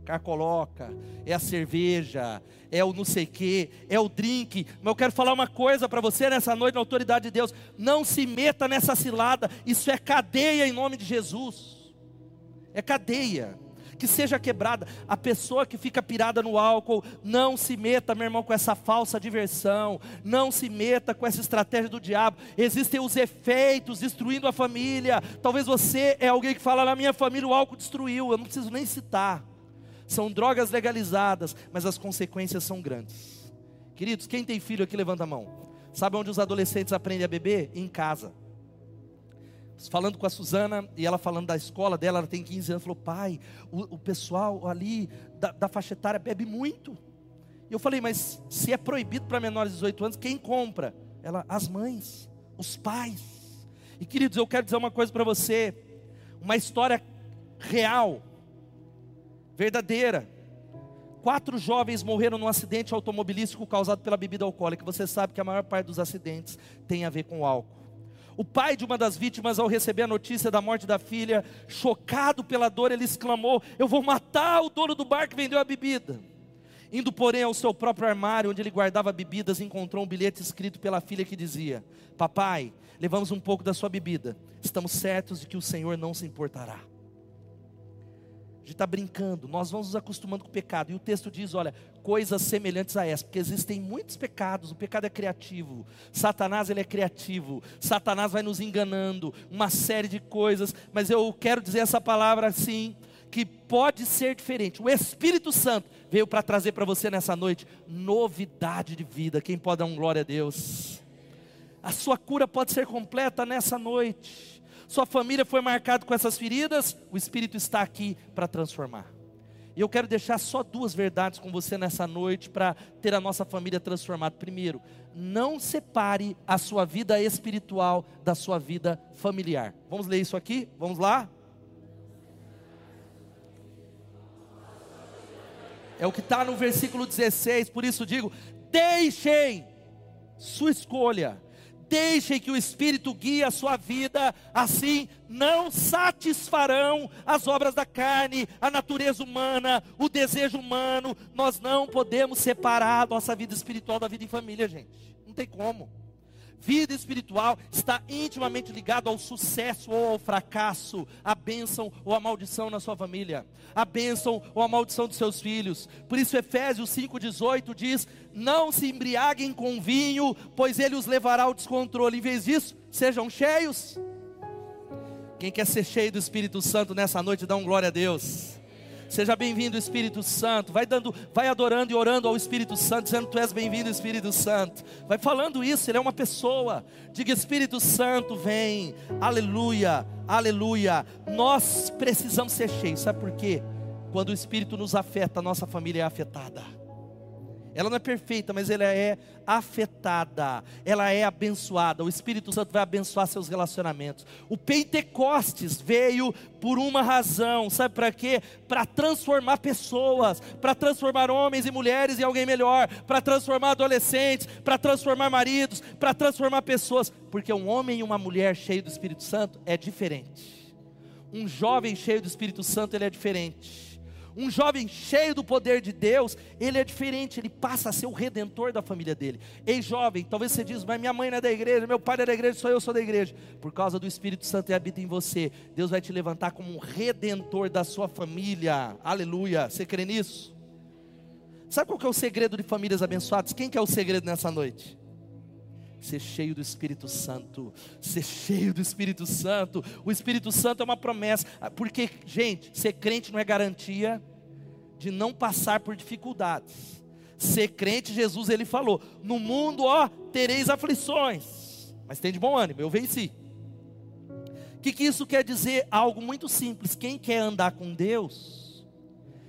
S1: O cara coloca, é a cerveja, é o não sei que, é o drink. Mas eu quero falar uma coisa para você nessa noite, na autoridade de Deus: não se meta nessa cilada, isso é cadeia em nome de Jesus. É cadeia que seja quebrada. A pessoa que fica pirada no álcool, não se meta, meu irmão, com essa falsa diversão, não se meta com essa estratégia do diabo. Existem os efeitos destruindo a família. Talvez você é alguém que fala na minha família o álcool destruiu, eu não preciso nem citar. São drogas legalizadas, mas as consequências são grandes. Queridos, quem tem filho aqui levanta a mão. Sabe onde os adolescentes aprendem a beber? Em casa falando com a Suzana, e ela falando da escola dela, ela tem 15 anos, falou, pai, o, o pessoal ali da, da faixa etária bebe muito. E eu falei, mas se é proibido para menores de 18 anos, quem compra? Ela, as mães, os pais. E queridos, eu quero dizer uma coisa para você, uma história real, verdadeira. Quatro jovens morreram num acidente automobilístico causado pela bebida alcoólica. Você sabe que a maior parte dos acidentes tem a ver com álcool. O pai de uma das vítimas, ao receber a notícia da morte da filha, chocado pela dor, ele exclamou: Eu vou matar o dono do bar que vendeu a bebida. Indo, porém, ao seu próprio armário, onde ele guardava bebidas, encontrou um bilhete escrito pela filha que dizia: Papai, levamos um pouco da sua bebida, estamos certos de que o Senhor não se importará gente está brincando, nós vamos nos acostumando com o pecado. E o texto diz: olha, coisas semelhantes a essa, porque existem muitos pecados, o pecado é criativo, Satanás ele é criativo, Satanás vai nos enganando, uma série de coisas, mas eu quero dizer essa palavra assim, que pode ser diferente. O Espírito Santo veio para trazer para você nessa noite novidade de vida. Quem pode dar um glória a Deus? A sua cura pode ser completa nessa noite sua família foi marcada com essas feridas, o Espírito está aqui para transformar. E eu quero deixar só duas verdades com você nessa noite para ter a nossa família transformada. Primeiro, não separe a sua vida espiritual da sua vida familiar. Vamos ler isso aqui? Vamos lá? É o que está no versículo 16, por isso digo: deixem sua escolha Deixem que o Espírito guie a sua vida, assim não satisfarão as obras da carne, a natureza humana, o desejo humano. Nós não podemos separar a nossa vida espiritual da vida em família, gente. Não tem como. Vida espiritual está intimamente ligado ao sucesso ou ao fracasso, a bênção ou a maldição na sua família, a bênção ou a maldição dos seus filhos. Por isso Efésios 5:18 diz: "Não se embriaguem com vinho, pois ele os levará ao descontrole. Em vez disso, sejam cheios." Quem quer ser cheio do Espírito Santo nessa noite, dá um glória a Deus. Seja bem-vindo, Espírito Santo. Vai dando, vai adorando e orando ao Espírito Santo, dizendo: Tu és bem-vindo, Espírito Santo. Vai falando isso, ele é uma pessoa. Diga: Espírito Santo, vem. Aleluia, aleluia. Nós precisamos ser cheios, sabe por quê? Quando o Espírito nos afeta, a nossa família é afetada. Ela não é perfeita, mas ela é afetada, ela é abençoada. O Espírito Santo vai abençoar seus relacionamentos. O Pentecostes veio por uma razão, sabe para quê? Para transformar pessoas, para transformar homens e mulheres em alguém melhor, para transformar adolescentes, para transformar maridos, para transformar pessoas, porque um homem e uma mulher cheio do Espírito Santo é diferente. Um jovem cheio do Espírito Santo ele é diferente Um jovem cheio do poder de Deus, ele é diferente, ele passa a ser o redentor da família dele. Ei, jovem, talvez você diz, mas minha mãe não é da igreja, meu pai não é da igreja, só eu sou da igreja. Por causa do Espírito Santo que habita em você, Deus vai te levantar como um redentor da sua família. Aleluia. Você crê nisso? Sabe qual que é o segredo de famílias abençoadas? Quem que é o segredo nessa noite? Ser cheio do Espírito Santo, ser cheio do Espírito Santo. O Espírito Santo é uma promessa, porque, gente, ser crente não é garantia de não passar por dificuldades. Ser crente, Jesus ele falou: "No mundo, ó, tereis aflições, mas tem de bom ânimo, eu venci". O que, que isso quer dizer? Algo muito simples. Quem quer andar com Deus,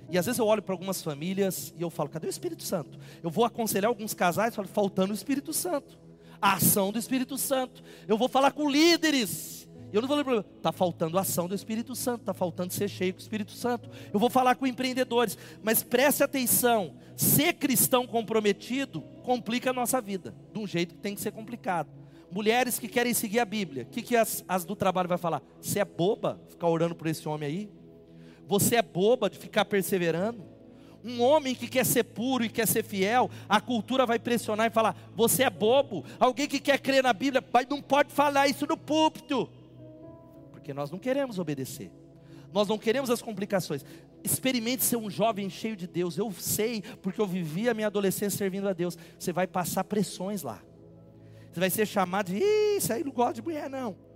S1: e às vezes eu olho para algumas famílias e eu falo, cadê o Espírito Santo? Eu vou aconselhar alguns casais e falo, faltando o Espírito Santo a ação do Espírito Santo. Eu vou falar com líderes. Eu não vou ler está faltando ação do Espírito Santo, está faltando ser cheio com o Espírito Santo. Eu vou falar com empreendedores, mas preste atenção: ser cristão comprometido complica a nossa vida, de um jeito que tem que ser complicado. Mulheres que querem seguir a Bíblia, o que, que as, as do trabalho vai falar? Você é boba ficar orando por esse homem aí? Você é boba de ficar perseverando? Um homem que quer ser puro e quer ser fiel, a cultura vai pressionar e falar: você é bobo. Alguém que quer crer na Bíblia, mas não pode falar isso no púlpito, porque nós não queremos obedecer, nós não queremos as complicações. Experimente ser um jovem cheio de Deus. Eu sei, porque eu vivi a minha adolescência servindo a Deus. Você vai passar pressões lá. Você vai ser chamado de, isso aí não gosta de mulher, não.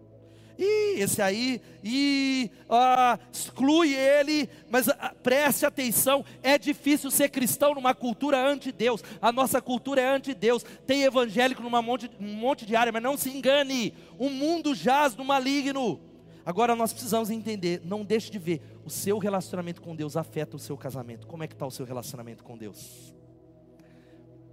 S1: E esse aí, e ah, exclui ele, mas ah, preste atenção, é difícil ser cristão numa cultura anti-Deus, a nossa cultura é anti-Deus, tem evangélico num monte, um monte de área, mas não se engane, o mundo jaz no maligno. Agora nós precisamos entender, não deixe de ver, o seu relacionamento com Deus afeta o seu casamento. Como é que está o seu relacionamento com Deus?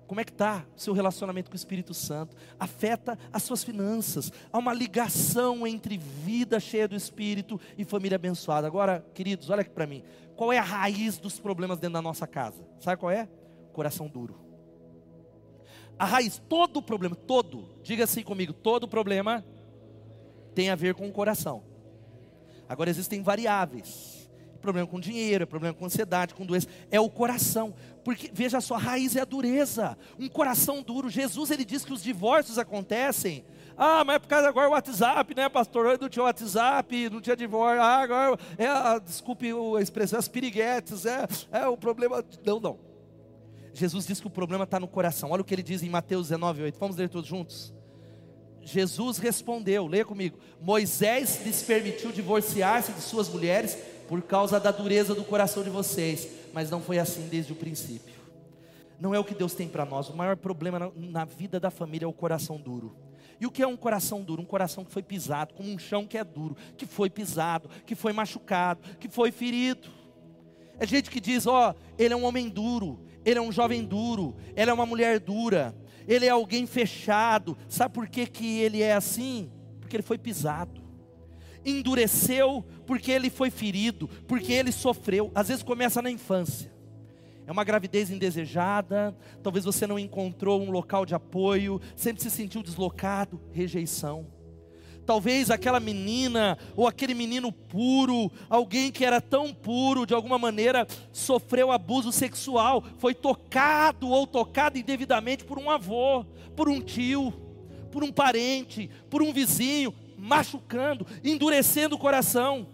S1: Como é que está o seu relacionamento com o Espírito Santo? Afeta as suas finanças. Há uma ligação entre vida cheia do Espírito e família abençoada. Agora, queridos, olha aqui para mim. Qual é a raiz dos problemas dentro da nossa casa? Sabe qual é? Coração duro. A raiz, todo o problema, todo, diga assim comigo, todo problema tem a ver com o coração. Agora existem variáveis problema com dinheiro, problema com ansiedade, com doença, é o coração. Porque veja só, a raiz é a dureza, um coração duro. Jesus ele diz que os divórcios acontecem. Ah, mas é por causa agora o WhatsApp, né, pastor? Não tinha WhatsApp, não tinha divórcio. Ah, agora é, a, desculpe a expressão, as piriguetes, é, é o problema. Não, não. Jesus diz que o problema está no coração. Olha o que ele diz em Mateus 19, 8. Vamos ler todos juntos? Jesus respondeu, leia comigo: Moisés lhes permitiu divorciar-se de suas mulheres por causa da dureza do coração de vocês, mas não foi assim desde o princípio. Não é o que Deus tem para nós. O maior problema na, na, vida da família é o coração duro. E o que é um coração duro? Um coração que foi pisado, como um chão que é duro, que foi pisado, que foi machucado, que foi ferido. É gente que diz: ó, oh, ele é um homem duro, ele é um jovem duro, ela é uma mulher dura, ele é alguém fechado. Sabe por que, que ele é assim? Porque ele foi pisado endureceu porque ele foi ferido, porque ele sofreu. Às vezes começa na infância. É uma gravidez indesejada, talvez você não encontrou um local de apoio, sempre se sentiu deslocado, rejeição. Talvez aquela menina ou aquele menino puro, alguém que era tão puro, de alguma maneira sofreu abuso sexual, foi tocado ou tocado indevidamente por um avô, por um tio, por um parente, por um vizinho, machucando, endurecendo o coração.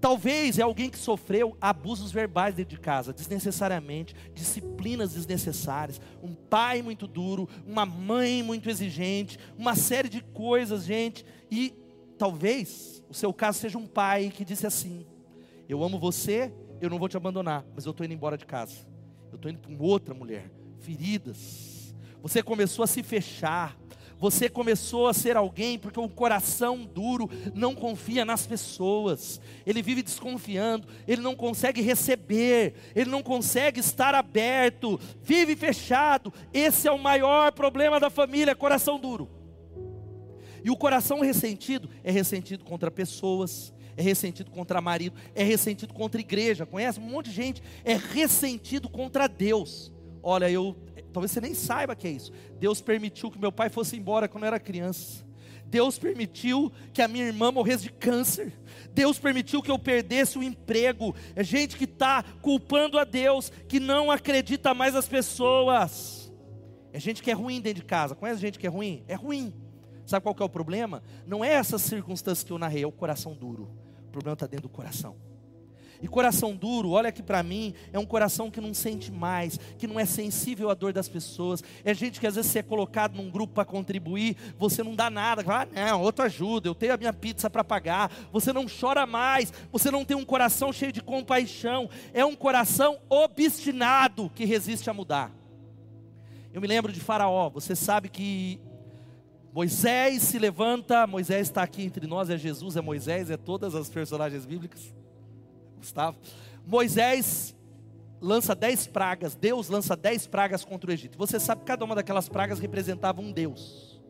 S1: Talvez é alguém que sofreu abusos verbais dentro de casa, desnecessariamente, disciplinas desnecessárias, um pai muito duro, uma mãe muito exigente, uma série de coisas, gente. E talvez o seu caso seja um pai que disse assim: Eu amo você, eu não vou te abandonar, mas eu estou indo embora de casa. Eu estou indo com outra mulher, feridas. Você começou a se fechar, você começou a ser alguém porque o coração duro não confia nas pessoas, ele vive desconfiando, ele não consegue receber, ele não consegue estar aberto, vive fechado. Esse é o maior problema da família: coração duro. E o coração ressentido é ressentido contra pessoas, é ressentido contra marido, é ressentido contra igreja. Conhece um monte de gente? É ressentido contra Deus. Olha, eu talvez você nem saiba que é isso. Deus permitiu que meu pai fosse embora quando eu era criança. Deus permitiu que a minha irmã morresse de câncer. Deus permitiu que eu perdesse o emprego. É gente que está culpando a Deus, que não acredita mais as pessoas. É gente que é ruim dentro de casa. Conhece gente que é ruim? É ruim. Sabe qual que é o problema? Não é essas circunstâncias que eu narrei, é o coração duro. O problema está dentro do coração. E coração duro, olha aqui para mim, é um coração que não sente mais, que não é sensível à dor das pessoas. É gente que às vezes você é colocado num grupo para contribuir, você não dá nada, ah, não, outro ajuda, eu tenho a minha pizza para pagar. Você não chora mais, você não tem um coração cheio de compaixão, é um coração obstinado que resiste a mudar. Eu me lembro de Faraó, você sabe que Moisés se levanta, Moisés está aqui entre nós, é Jesus, é Moisés, é todas as personagens bíblicas. Gustavo. Moisés lança dez pragas, Deus lança dez pragas contra o Egito. Você sabe que cada uma daquelas pragas representava um Deus.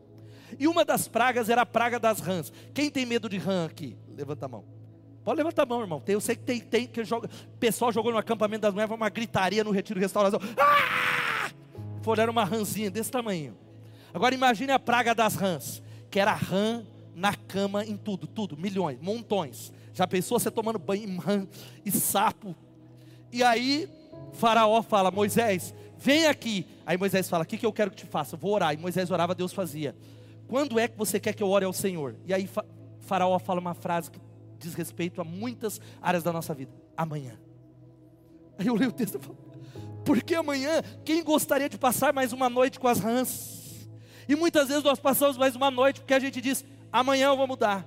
S1: E uma das pragas era a praga das rãs. Quem tem medo de rã aqui? Levanta a mão. Pode levantar a mão, irmão. eu sei que tem, tem que joga. Pessoal jogou no acampamento das mulheres, uma gritaria no retiro restauração. Ah! Uma rãzinha desse tamanho. Agora imagine a praga das rãs, que era rã na cama em tudo, tudo, milhões, montões. Já pensou você tomando banho e sapo? E aí, Faraó fala: Moisés, vem aqui. Aí Moisés fala: O que, que eu quero que te faça? Eu vou orar. E Moisés orava, Deus fazia. Quando é que você quer que eu ore ao Senhor? E aí, Faraó fala uma frase que diz respeito a muitas áreas da nossa vida: Amanhã. Aí eu leio o texto e falo: Por que amanhã? Quem gostaria de passar mais uma noite com as rãs? E muitas vezes nós passamos mais uma noite porque a gente diz: Amanhã eu vou mudar.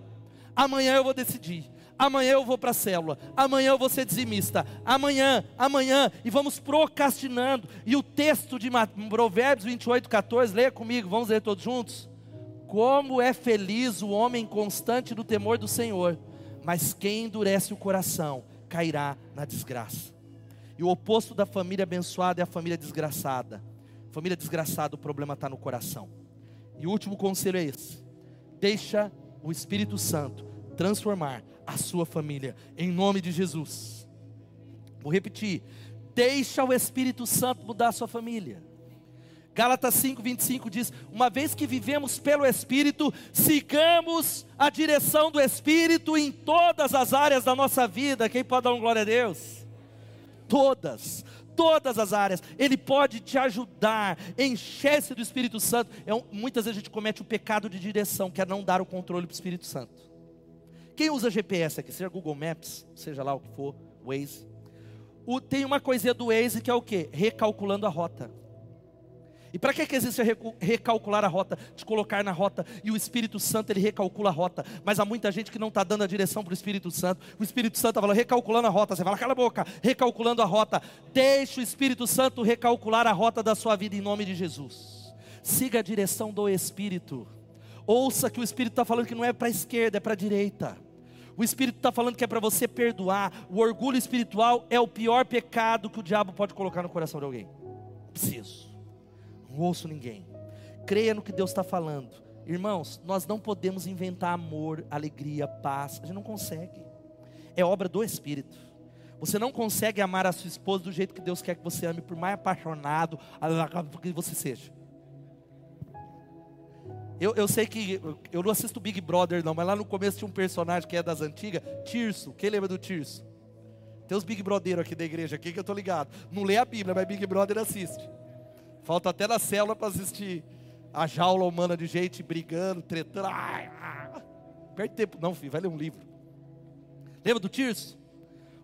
S1: Amanhã eu vou decidir amanhã eu vou para a célula, amanhã eu vou ser dizimista, amanhã, amanhã, e vamos procrastinando. E o texto de Provérbios 28, 14, leia comigo, vamos ler todos juntos. Como é feliz o homem constante do temor do Senhor, mas quem endurece o coração cairá na desgraça. E o oposto da família abençoada é a família desgraçada. Família desgraçada, o problema está no coração. E o último conselho é esse: deixa o Espírito Santo transformar a sua família, em nome de Jesus. Vou repetir: deixa o Espírito Santo mudar a sua família. Gálatas 5:25 diz: "Uma vez que vivemos pelo Espírito, sigamos a direção do Espírito em todas as áreas da nossa vida". Quem pode dar um glória a Deus? Todas, todas as áreas. Ele pode te ajudar. Encher-se do Espírito Santo. É um, muitas vezes a gente comete o pecado de direção, que é não dar o controle para o Espírito Santo. Quem usa GPS aqui, seja Google Maps, seja lá o que for, Waze. O, tem uma coisinha do Waze que é o que? Recalculando a rota. E para que, que existe recalcular a rota? Te colocar na rota e o Espírito Santo ele recalcula a rota. Mas há muita gente que não está dando a direção para o Espírito Santo. O Espírito Santo está falando, recalculando a rota. Você fala, cala a boca, recalculando a rota. Deixe o Espírito Santo recalcular a rota da sua vida em nome de Jesus. Siga a direção do Espírito. Ouça que o Espírito está falando que não é para a esquerda, é para a direita. O Espírito está falando que é para você perdoar. O orgulho espiritual é o pior pecado que o diabo pode colocar no coração de alguém. Preciso. Não ouço ninguém. Creia no que Deus está falando. Irmãos, nós não podemos inventar amor, alegria, paz. A gente não consegue. É obra do Espírito. Você não consegue amar a sua esposa do jeito que Deus quer que você ame, por mais apaixonado que você seja. Eu, eu sei que eu não assisto Big Brother não, mas lá no começo tinha um personagem que é das antigas, Tirso. Quem lembra do Tirso? Tem os Big Brother aqui da igreja aqui que eu tô ligado. Não lê a Bíblia, mas Big Brother assiste. Falta até na célula para assistir a jaula humana de gente brigando, tretando. Ai, ai. Perde tempo, não, filho, vai ler um livro. Lembra do Tirso?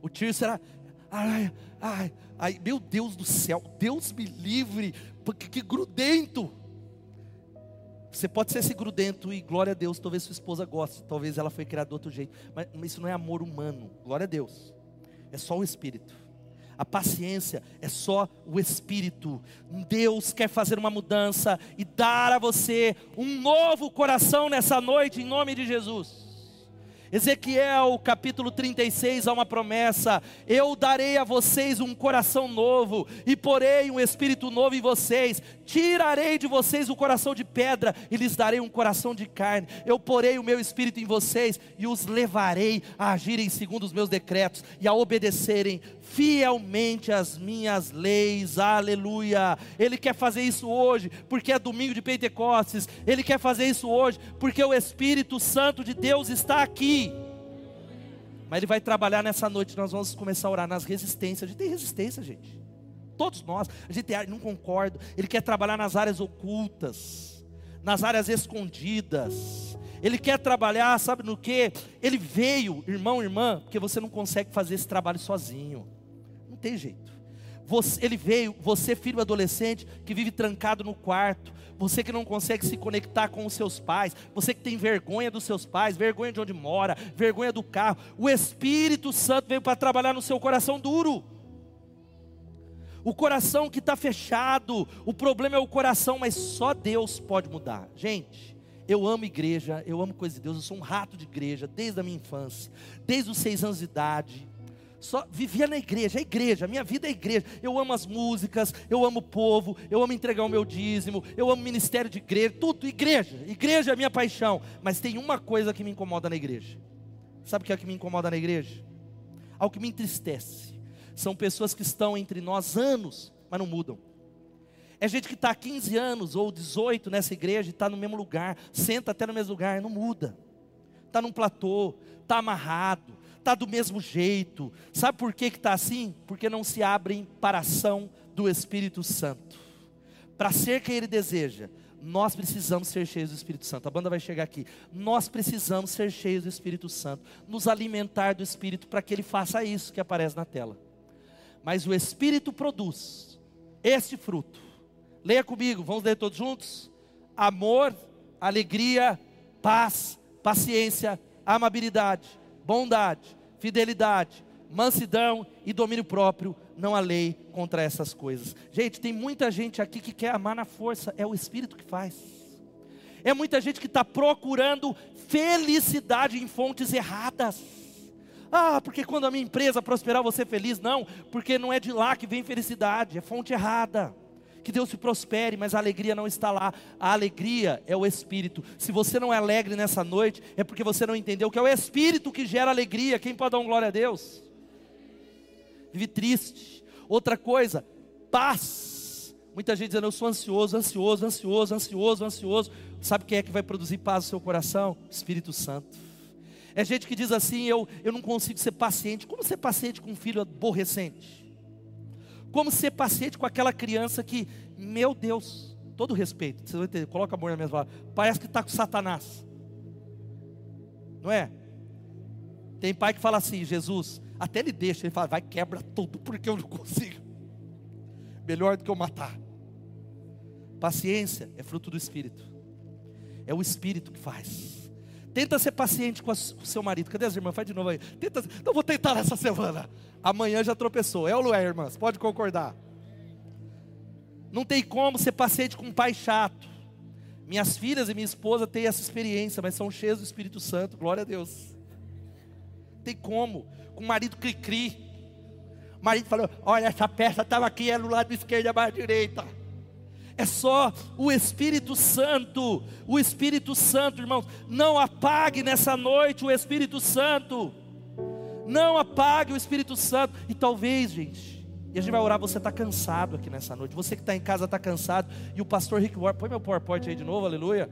S1: O Tirso era. Ai, ai, ai, meu Deus do céu, Deus me livre, porque que grudento. Você pode ser esse grudento e glória a Deus, talvez sua esposa goste, talvez ela foi criada de outro jeito, mas isso não é amor humano, glória a Deus, é só o Espírito. A paciência é só o Espírito. Deus quer fazer uma mudança e dar a você um novo coração nessa noite, em nome de Jesus. Ezequiel capítulo 36 há uma promessa: Eu darei a vocês um coração novo, e porei um espírito novo em vocês, tirarei de vocês o coração de pedra, e lhes darei um coração de carne. Eu porei o meu espírito em vocês, e os levarei a agirem segundo os meus decretos, e a obedecerem fielmente as minhas leis, aleluia. Ele quer fazer isso hoje, porque é domingo de Pentecostes, ele quer fazer isso hoje, porque o Espírito Santo de Deus está aqui. Mas ele vai trabalhar nessa noite, nós vamos começar a orar nas resistências. A gente tem resistência, gente. Todos nós, a gente não concorda. Ele quer trabalhar nas áreas ocultas, nas áreas escondidas. Ele quer trabalhar, sabe no que? Ele veio, irmão, irmã, porque você não consegue fazer esse trabalho sozinho tem jeito. Você, ele veio, você filho adolescente que vive trancado no quarto, você que não consegue se conectar com os seus pais, você que tem vergonha dos seus pais, vergonha de onde mora, vergonha do carro. O Espírito Santo veio para trabalhar no seu coração duro. O coração que está fechado, o problema é o coração, mas só Deus pode mudar. Gente, eu amo igreja, eu amo coisa de Deus, eu sou um rato de igreja desde a minha infância, desde os seis anos de idade só vivia na igreja, a igreja, a minha vida é igreja. Eu amo as músicas, eu amo o povo, eu amo entregar o meu dízimo, eu amo o ministério de igreja, tudo, igreja. Igreja é a minha paixão. Mas tem uma coisa que me incomoda na igreja. Sabe o que é que me incomoda na igreja? Algo que me entristece. São pessoas que estão entre nós anos, mas não mudam. É gente que está há 15 anos ou 18 nessa igreja e está no mesmo lugar, senta até no mesmo lugar, não muda. Está num platô, está amarrado, está do mesmo jeito. Sabe por que está assim? Porque não se abrem para a ação do Espírito Santo. Para ser quem Ele deseja, nós precisamos ser cheios do Espírito Santo. A banda vai chegar aqui. Nós precisamos ser cheios do Espírito Santo, nos alimentar do Espírito para que Ele faça isso que aparece na tela. Mas o Espírito produz este fruto. Leia comigo, vamos ler todos juntos? Amor, alegria, paz, paciência, amabilidade, bondade, fidelidade, mansidão e domínio próprio, não há lei contra essas coisas. Gente, tem muita gente aqui que quer amar na força, é o Espírito que faz. É muita gente que está procurando felicidade em fontes erradas. Ah, porque quando a minha empresa prosperar, ser feliz. Não, porque não é de lá que vem felicidade, é fonte errada que Deus te prospere, mas a alegria não está lá. A alegria é o Espírito. Se você não é alegre nessa noite, é porque você não entendeu que é o Espírito que gera alegria. Quem pode dar um glória a Deus? Vive triste. Outra coisa, paz. Muita gente dizendo, eu sou ansioso, ansioso, ansioso, ansioso, ansioso. Sabe quem é que vai produzir paz no seu coração? Espírito Santo. É gente que diz assim: eu, eu não consigo ser paciente. Como ser paciente com um filho aborrecente? Como ser paciente com aquela criança que, meu Deus, todo respeito, você vai entender, coloca a mão na minha palavras, parece que está com Satanás. Não é? Tem pai que fala assim, Jesus, até ele deixa, ele fala, vai quebra tudo, porque eu não consigo. Melhor do que eu matar. Paciência é fruto do Espírito. É o Espírito que faz. Tenta ser paciente com o seu marido. Cadê as irmãs? Faz de novo aí. Tenta, não vou tentar nessa semana amanhã já tropeçou. É ou não é, irmãs? Pode concordar. Não tem como ser paciente com um pai chato. Minhas filhas e minha esposa têm essa experiência, mas são cheias do Espírito Santo, glória a Deus. Tem como, com o marido cri-cri. O marido falou: Olha, essa peça estava aqui, é no lado esquerdo e mais direita. É só o Espírito Santo, o Espírito Santo, irmãos. Não apague nessa noite o Espírito Santo. Não apague o Espírito Santo. E talvez, gente, e a gente vai orar, você está cansado aqui nessa noite. Você que está em casa está cansado. E o pastor Rick Warren, põe meu PowerPoint aí de novo, aleluia.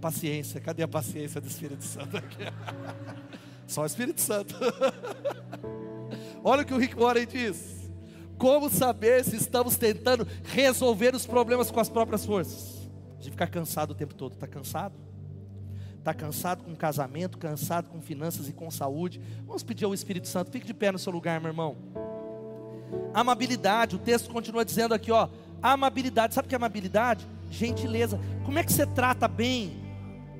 S1: Paciência, cadê a paciência do Espírito Santo aqui? Só o Espírito Santo. Olha o que o Rick Warren diz. Como saber se estamos tentando resolver os problemas com as próprias forças? A gente fica cansado o tempo todo. Está cansado? está cansado com casamento, cansado com finanças e com saúde, vamos pedir ao Espírito Santo, fique de pé no seu lugar, meu irmão. Amabilidade, o texto continua dizendo aqui, ó, amabilidade, sabe o que é amabilidade? Gentileza. Como é que você trata bem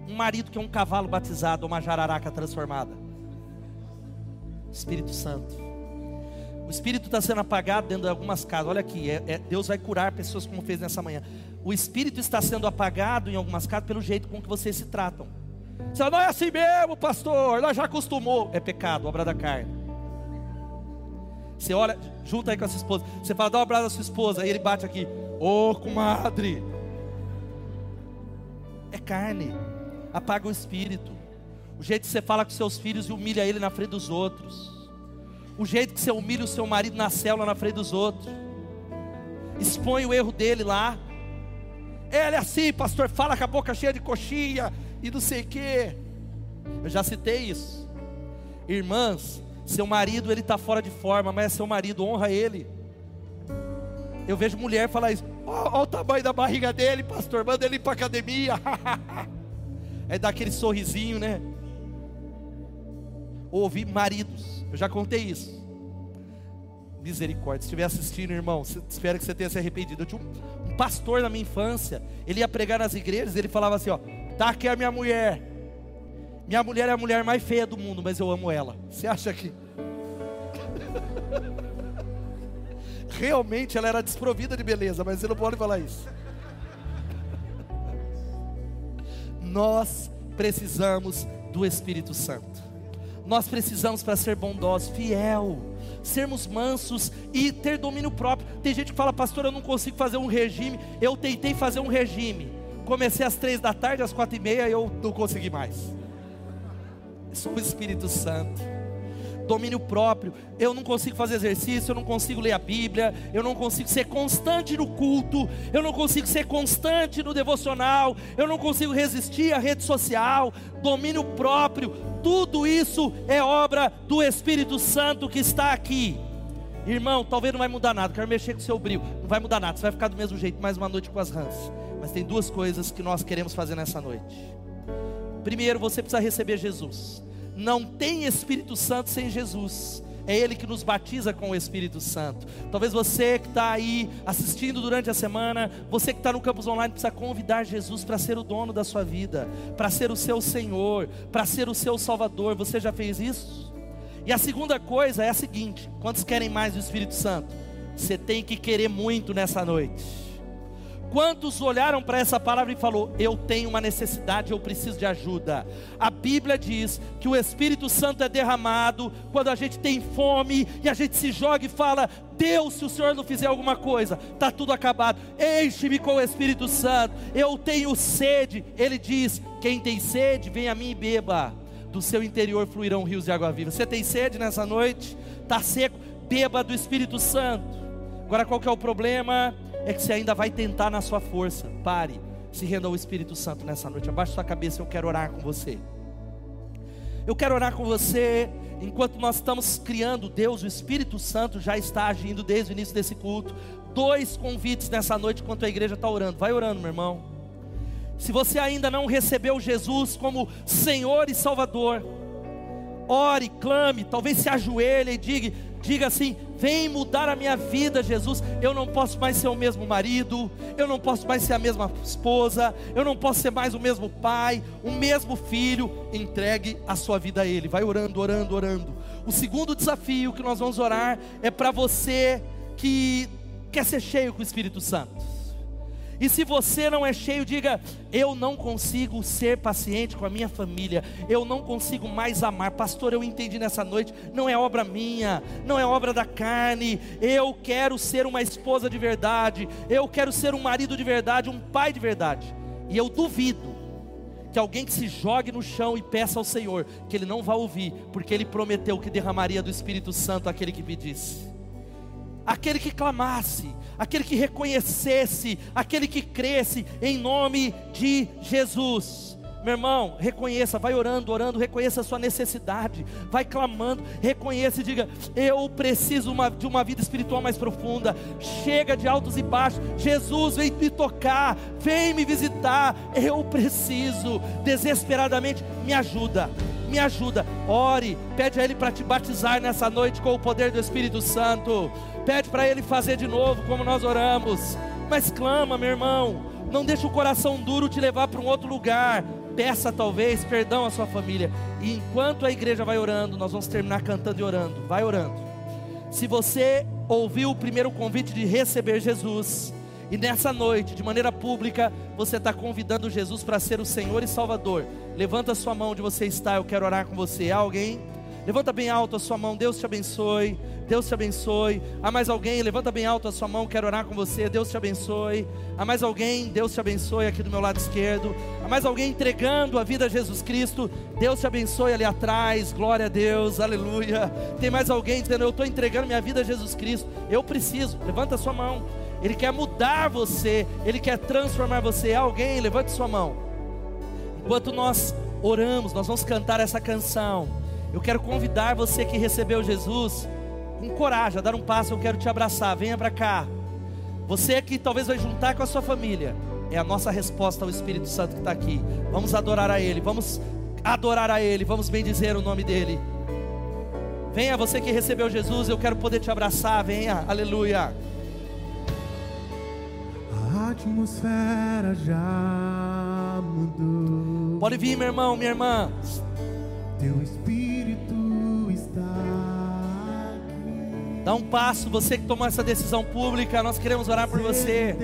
S1: um marido que é um cavalo batizado ou uma jararaca transformada? Espírito Santo. O Espírito está sendo apagado dentro de algumas casas. Olha aqui, é, é, Deus vai curar pessoas como fez nessa manhã. O Espírito está sendo apagado em algumas casas pelo jeito com que vocês se tratam. Você fala, não é assim mesmo, pastor, nós já acostumou. É pecado, obra da carne. Você olha, junta aí com a sua esposa. Você fala, dá um abraço à sua esposa. Aí ele bate aqui, ô oh, comadre. É carne, apaga o espírito. O jeito que você fala com seus filhos e humilha ele na frente dos outros. O jeito que você humilha o seu marido na célula na frente dos outros. Expõe o erro dele lá. Ele é assim, pastor, fala com a boca cheia de coxinha e não sei o quê. Eu já citei isso. Irmãs, seu marido ele está fora de forma, mas é seu marido, honra ele. Eu vejo mulher falar isso. Olha o tamanho da barriga dele, pastor. Manda ele ir para academia. é daquele sorrisinho, né? Ouvi maridos. Eu já contei isso. Misericórdia. Se estiver assistindo, irmão, espero que você tenha se arrependido. Eu tinha um, um pastor na minha infância. Ele ia pregar nas igrejas. Ele falava assim: Ó, tá aqui a minha mulher. Minha mulher é a mulher mais feia do mundo, mas eu amo ela. Você acha que. Realmente ela era desprovida de beleza, mas você não pode falar isso. Nós precisamos do Espírito Santo. Nós precisamos para ser bondosos, fiel, sermos mansos e ter domínio próprio. Tem gente que fala, pastor, eu não consigo fazer um regime. Eu tentei fazer um regime. Comecei às três da tarde, às quatro e meia, eu não consegui mais. Sou o Espírito Santo domínio próprio. Eu não consigo fazer exercício, eu não consigo ler a Bíblia, eu não consigo ser constante no culto, eu não consigo ser constante no devocional, eu não consigo resistir à rede social, domínio próprio. Tudo isso é obra do Espírito Santo que está aqui. Irmão, talvez não vai mudar nada, quero mexer com o seu brilho, não vai mudar nada, você vai ficar do mesmo jeito mais uma noite com as rãs. Mas tem duas coisas que nós queremos fazer nessa noite. Primeiro, você precisa receber Jesus. Não tem Espírito Santo sem Jesus. É Ele que nos batiza com o Espírito Santo. Talvez você que está aí assistindo durante a semana, você que está no campus online, precisa convidar Jesus para ser o dono da sua vida, para ser o seu Senhor, para ser o seu Salvador. Você já fez isso? E a segunda coisa é a seguinte: quantos querem mais do Espírito Santo? Você tem que querer muito nessa noite. Quantos olharam para essa palavra e falou: "Eu tenho uma necessidade, eu preciso de ajuda". A Bíblia diz que o Espírito Santo é derramado quando a gente tem fome e a gente se joga e fala: "Deus, se o Senhor não fizer alguma coisa, tá tudo acabado. Enche-me com o Espírito Santo. Eu tenho sede". Ele diz: "Quem tem sede, vem a mim e beba. Do seu interior fluirão rios de água viva". Você tem sede nessa noite? Tá seco? Beba do Espírito Santo. Agora qual que é o problema? É que você ainda vai tentar na sua força. Pare, se renda ao Espírito Santo nessa noite. Abaixe sua cabeça, eu quero orar com você. Eu quero orar com você enquanto nós estamos criando Deus, o Espírito Santo já está agindo desde o início desse culto. Dois convites nessa noite enquanto a igreja está orando. Vai orando, meu irmão. Se você ainda não recebeu Jesus como Senhor e Salvador, ore, clame, talvez se ajoelhe e diga: Diga assim: vem mudar a minha vida, Jesus. Eu não posso mais ser o mesmo marido, eu não posso mais ser a mesma esposa, eu não posso ser mais o mesmo pai, o mesmo filho. Entregue a sua vida a Ele. Vai orando, orando, orando. O segundo desafio que nós vamos orar é para você que quer ser cheio com o Espírito Santo. E se você não é cheio, diga: Eu não consigo ser paciente com a minha família, eu não consigo mais amar. Pastor, eu entendi nessa noite, não é obra minha, não é obra da carne. Eu quero ser uma esposa de verdade, eu quero ser um marido de verdade, um pai de verdade. E eu duvido que alguém que se jogue no chão e peça ao Senhor, que Ele não vai ouvir, porque Ele prometeu que derramaria do Espírito Santo aquele que pedisse, aquele que clamasse aquele que reconhecesse, aquele que cresce em nome de Jesus. Meu irmão, reconheça, vai orando, orando, reconheça a sua necessidade, vai clamando, reconheça e diga: Eu preciso uma, de uma vida espiritual mais profunda. Chega de altos e baixos. Jesus vem me tocar, vem me visitar. Eu preciso, desesperadamente, me ajuda me ajuda. Ore, pede a Ele para te batizar nessa noite com o poder do Espírito Santo. Pede para Ele fazer de novo como nós oramos. Mas clama, meu irmão. Não deixe o coração duro te levar para um outro lugar. Peça talvez perdão à sua família. E enquanto a igreja vai orando, nós vamos terminar cantando e orando. Vai orando. Se você ouviu o primeiro convite de receber Jesus, E nessa noite, de maneira pública, você está convidando Jesus para ser o Senhor e Salvador. Levanta a sua mão onde você está, eu quero orar com você. Há alguém? Levanta bem alto a sua mão, Deus te abençoe. Deus te abençoe. Há mais alguém? Levanta bem alto a sua mão, quero orar com você. Deus te abençoe. Há mais alguém? Deus te abençoe aqui do meu lado esquerdo. Há mais alguém entregando a vida a Jesus Cristo? Deus te abençoe ali atrás. Glória a Deus, aleluia. Tem mais alguém dizendo: Eu estou entregando minha vida a Jesus Cristo. Eu preciso. Levanta a sua mão. Ele quer mudar você, Ele quer transformar você. Alguém, levante sua mão. Enquanto nós oramos, nós vamos cantar essa canção. Eu quero convidar você que recebeu Jesus, com coragem, a dar um passo. Eu quero te abraçar. Venha para cá. Você que talvez vai juntar com a sua família, é a nossa resposta ao Espírito Santo que está aqui. Vamos adorar a Ele, vamos adorar a Ele, vamos bendizer o nome dEle. Venha, você que recebeu Jesus, eu quero poder te abraçar. Venha, aleluia
S2: atmosfera já mudou.
S1: Pode vir, meu irmão, minha irmã.
S2: Teu espírito está aqui.
S1: Dá um passo, você que tomou essa decisão pública, nós queremos orar por você.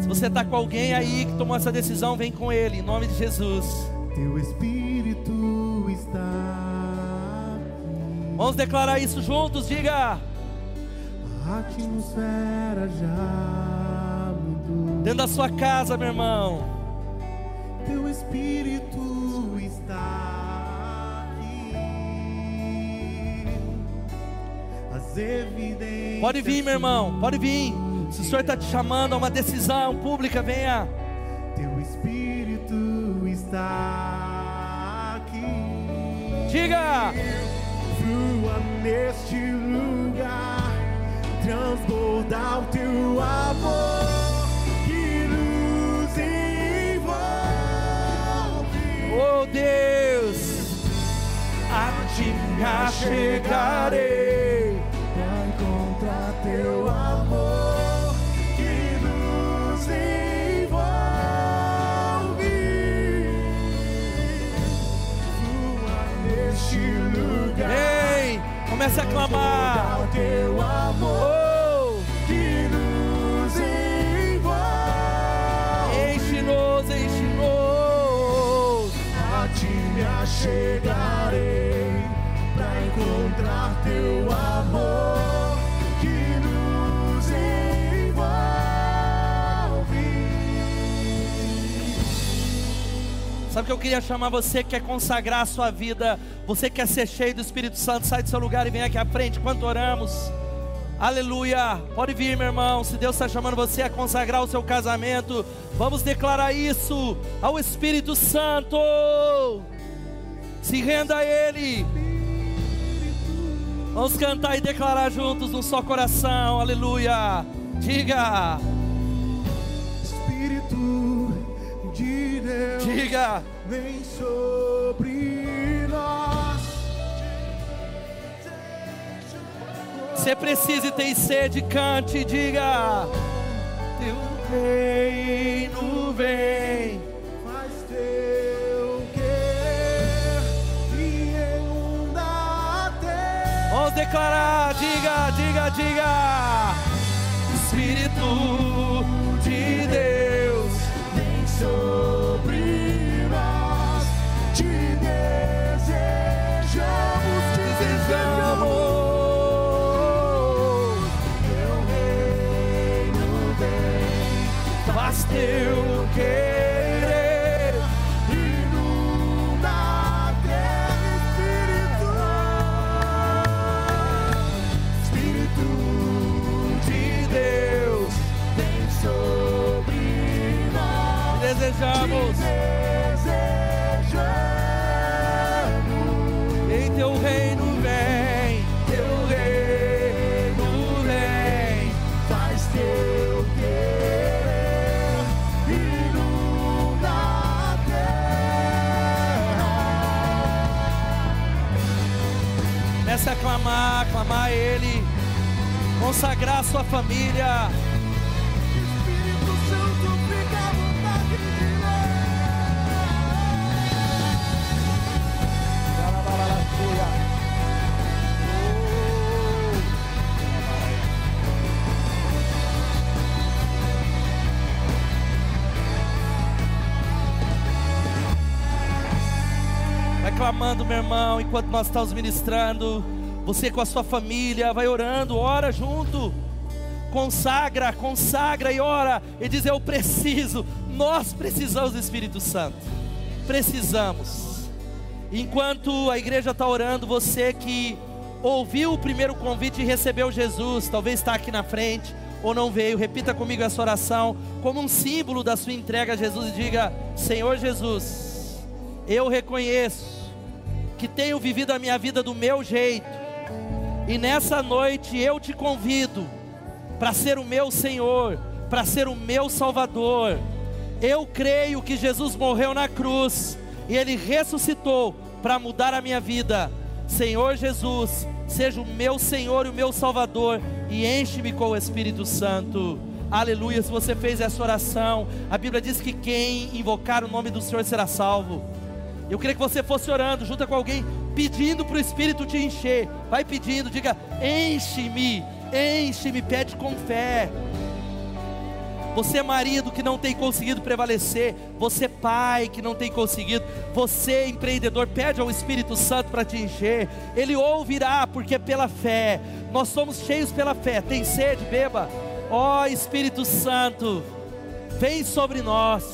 S1: Se você está com alguém aí que tomou essa decisão, vem com ele, em nome de Jesus.
S2: Teu espírito está aqui.
S1: Vamos declarar isso juntos, diga.
S2: A atmosfera já
S1: dentro da sua casa, meu irmão.
S2: Teu espírito está aqui. As evidências.
S1: Pode vir, meu irmão, pode vir. Se o Senhor está te chamando a uma decisão pública, venha.
S2: Teu espírito está aqui.
S1: Diga.
S2: Flua neste lugar, transbordar o teu amor.
S1: Me
S2: que
S1: eu queria chamar você que quer consagrar a sua vida, você que quer ser cheio do Espírito Santo, sai do seu lugar e vem aqui à frente enquanto oramos. Aleluia. Pode vir, meu irmão. Se Deus está chamando você a consagrar o seu casamento, vamos declarar isso ao Espírito Santo. Se renda a Ele. Vamos cantar e declarar juntos um só coração. Aleluia. Diga.
S2: Espírito de Deus.
S1: Diga.
S2: Vem sobre nós.
S1: Você precisa e tem sede, cante, diga. Teu reino vem. Vamos declarar, diga, diga, diga. Espírito
S2: vem,
S1: faz família. Espírito Santo. Vai clamando, meu irmão, enquanto nós estamos ministrando. Você com a sua família, vai orando, ora junto. Consagra, consagra e ora. E diz: Eu preciso. Nós precisamos do Espírito Santo. Precisamos. Enquanto a igreja está orando, você que ouviu o primeiro convite e recebeu Jesus, talvez está aqui na frente ou não veio, repita comigo essa oração como um símbolo da sua entrega a Jesus e diga: Senhor Jesus, eu reconheço que tenho vivido a minha vida do meu jeito, e nessa noite eu te convido para ser o meu Senhor, para ser o meu Salvador. Eu creio que Jesus morreu na cruz e ele ressuscitou para mudar a minha vida. Senhor Jesus, seja o meu Senhor e o meu Salvador e enche-me com o Espírito Santo. Aleluia. Se você fez essa oração, a Bíblia diz que quem invocar o nome do Senhor será salvo. Eu queria que você fosse orando, junto com alguém, pedindo para o Espírito te encher. Vai pedindo, diga: enche-me, enche-me, pede com fé. Você marido que não tem conseguido prevalecer, você pai que não tem conseguido, você empreendedor, pede ao Espírito Santo para te encher. Ele ouvirá, porque é pela fé. Nós somos cheios pela fé. Tem sede, beba. Ó oh, Espírito Santo, vem sobre nós.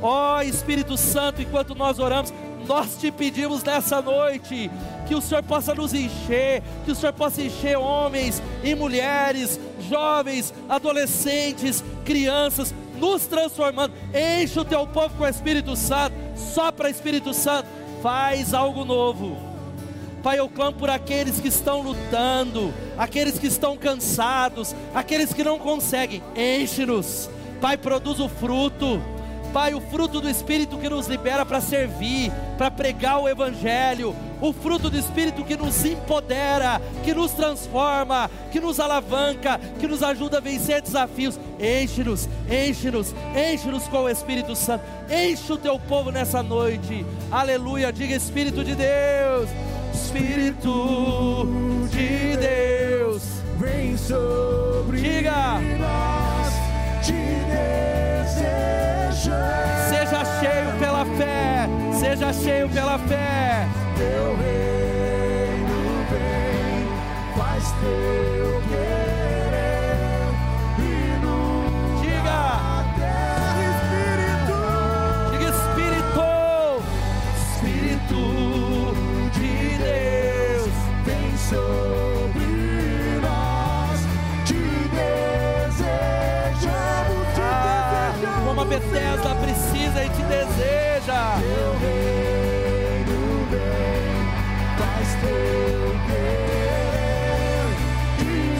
S1: Ó oh, Espírito Santo, enquanto nós oramos, nós te pedimos nessa noite que o Senhor possa nos encher, que o Senhor possa encher homens e mulheres, jovens, adolescentes, crianças, nos transformando. Enche o teu povo com o Espírito Santo, sopra Espírito Santo, faz algo novo. Pai, eu clamo por aqueles que estão lutando, aqueles que estão cansados, aqueles que não conseguem, enche-nos. Pai, produz o fruto. Pai, o fruto do Espírito que nos libera para servir, para pregar o Evangelho, o fruto do Espírito que nos empodera, que nos transforma, que nos alavanca, que nos ajuda a vencer desafios. Enche-nos, enche-nos, enche-nos com o Espírito Santo, enche o teu povo nessa noite, aleluia. Diga Espírito de Deus, Espírito de Deus,
S2: vem sobre
S1: diga.
S2: nós, te desejamos.
S1: Seja cheio pela fé, seja cheio pela fé.
S2: Teu reino vem, faz teu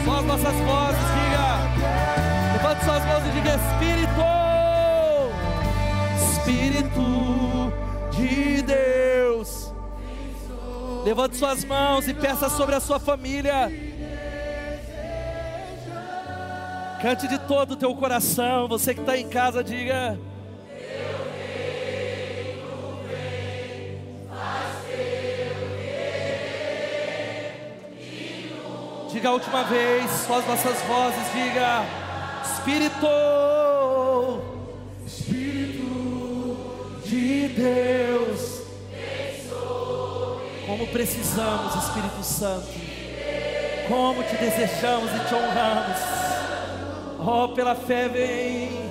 S1: Só as nossas vozes, diga. Levante suas mãos e diga: Espírito, Espírito de Deus. Levante suas mãos e peça sobre a sua família. Cante de todo o teu coração. Você que está em casa, diga. Diga a última vez, só as nossas vozes, diga: Espírito, Espírito de Deus. Como precisamos, Espírito Santo, como te desejamos e te honramos. Oh, pela fé vem,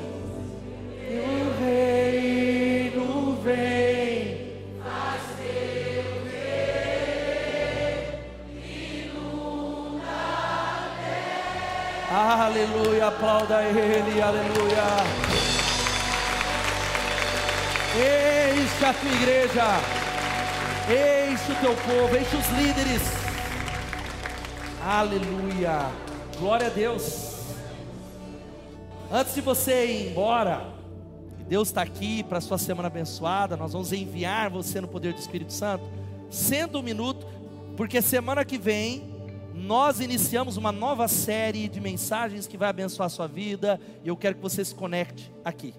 S1: Aleluia, aplauda Ele, aleluia. Enche a tua igreja, enche o teu povo, enche os líderes. Aleluia, glória a Deus. Antes de você ir embora, Deus está aqui para a sua semana abençoada. Nós vamos enviar você no poder do Espírito Santo. Sendo um minuto, porque semana que vem nós iniciamos uma nova série de mensagens que vai abençoar a sua vida. E eu quero que você se conecte aqui.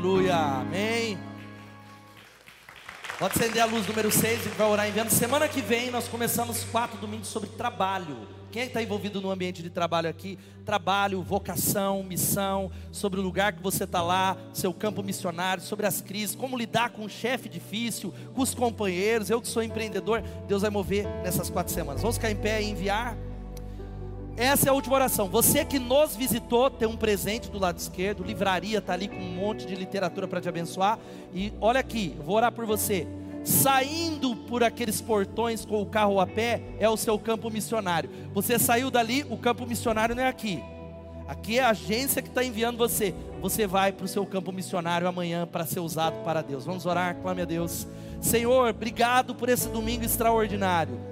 S1: Aleluia. Amém. Pode acender a luz número 6, a gente vai orar enviando. Semana que vem nós começamos quatro domingos sobre trabalho. Quem está envolvido no ambiente de trabalho aqui? Trabalho, vocação, missão, sobre o lugar que você está lá, seu campo missionário, sobre as crises, como lidar com um chefe difícil, com os companheiros. Eu que sou empreendedor, Deus vai mover nessas quatro semanas. Vamos ficar em pé e enviar. Essa é a última oração. Você que nos visitou, tem um presente do lado esquerdo. Livraria está ali com um monte de literatura para te abençoar. E olha aqui, vou orar por você. Saindo por aqueles portões com o carro a pé é o seu campo missionário. Você saiu dali, o campo missionário não é aqui. Aqui é a agência que está enviando você. Você vai para o seu campo missionário amanhã para ser usado para Deus. Vamos orar, clame a Deus. Senhor, obrigado por esse domingo extraordinário.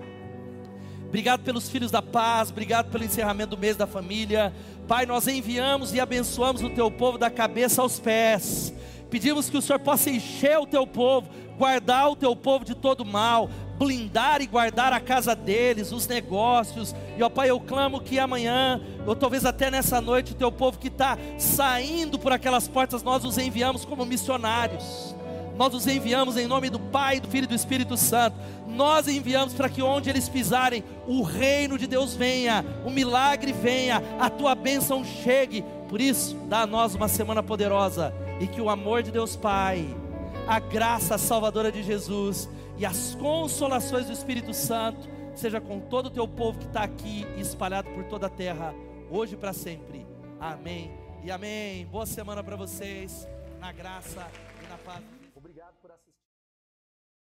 S1: Obrigado pelos filhos da paz, obrigado pelo encerramento do mês da família. Pai, nós enviamos e abençoamos o teu povo da cabeça aos pés. Pedimos que o Senhor possa encher o teu povo, guardar o teu povo de todo mal, blindar e guardar a casa deles, os negócios. E ó Pai, eu clamo que amanhã, ou talvez até nessa noite, o teu povo que está saindo por aquelas portas, nós os enviamos como missionários. Nós os enviamos em nome do Pai, do Filho e do Espírito Santo. Nós enviamos para que onde eles pisarem, o reino de Deus venha, o milagre venha, a tua bênção chegue. Por isso, dá a nós uma semana poderosa e que o amor de Deus Pai, a graça salvadora de Jesus e as consolações do Espírito Santo seja com todo o teu povo que está aqui espalhado por toda a terra, hoje e para sempre. Amém e amém. Boa semana para vocês, na graça e na paz.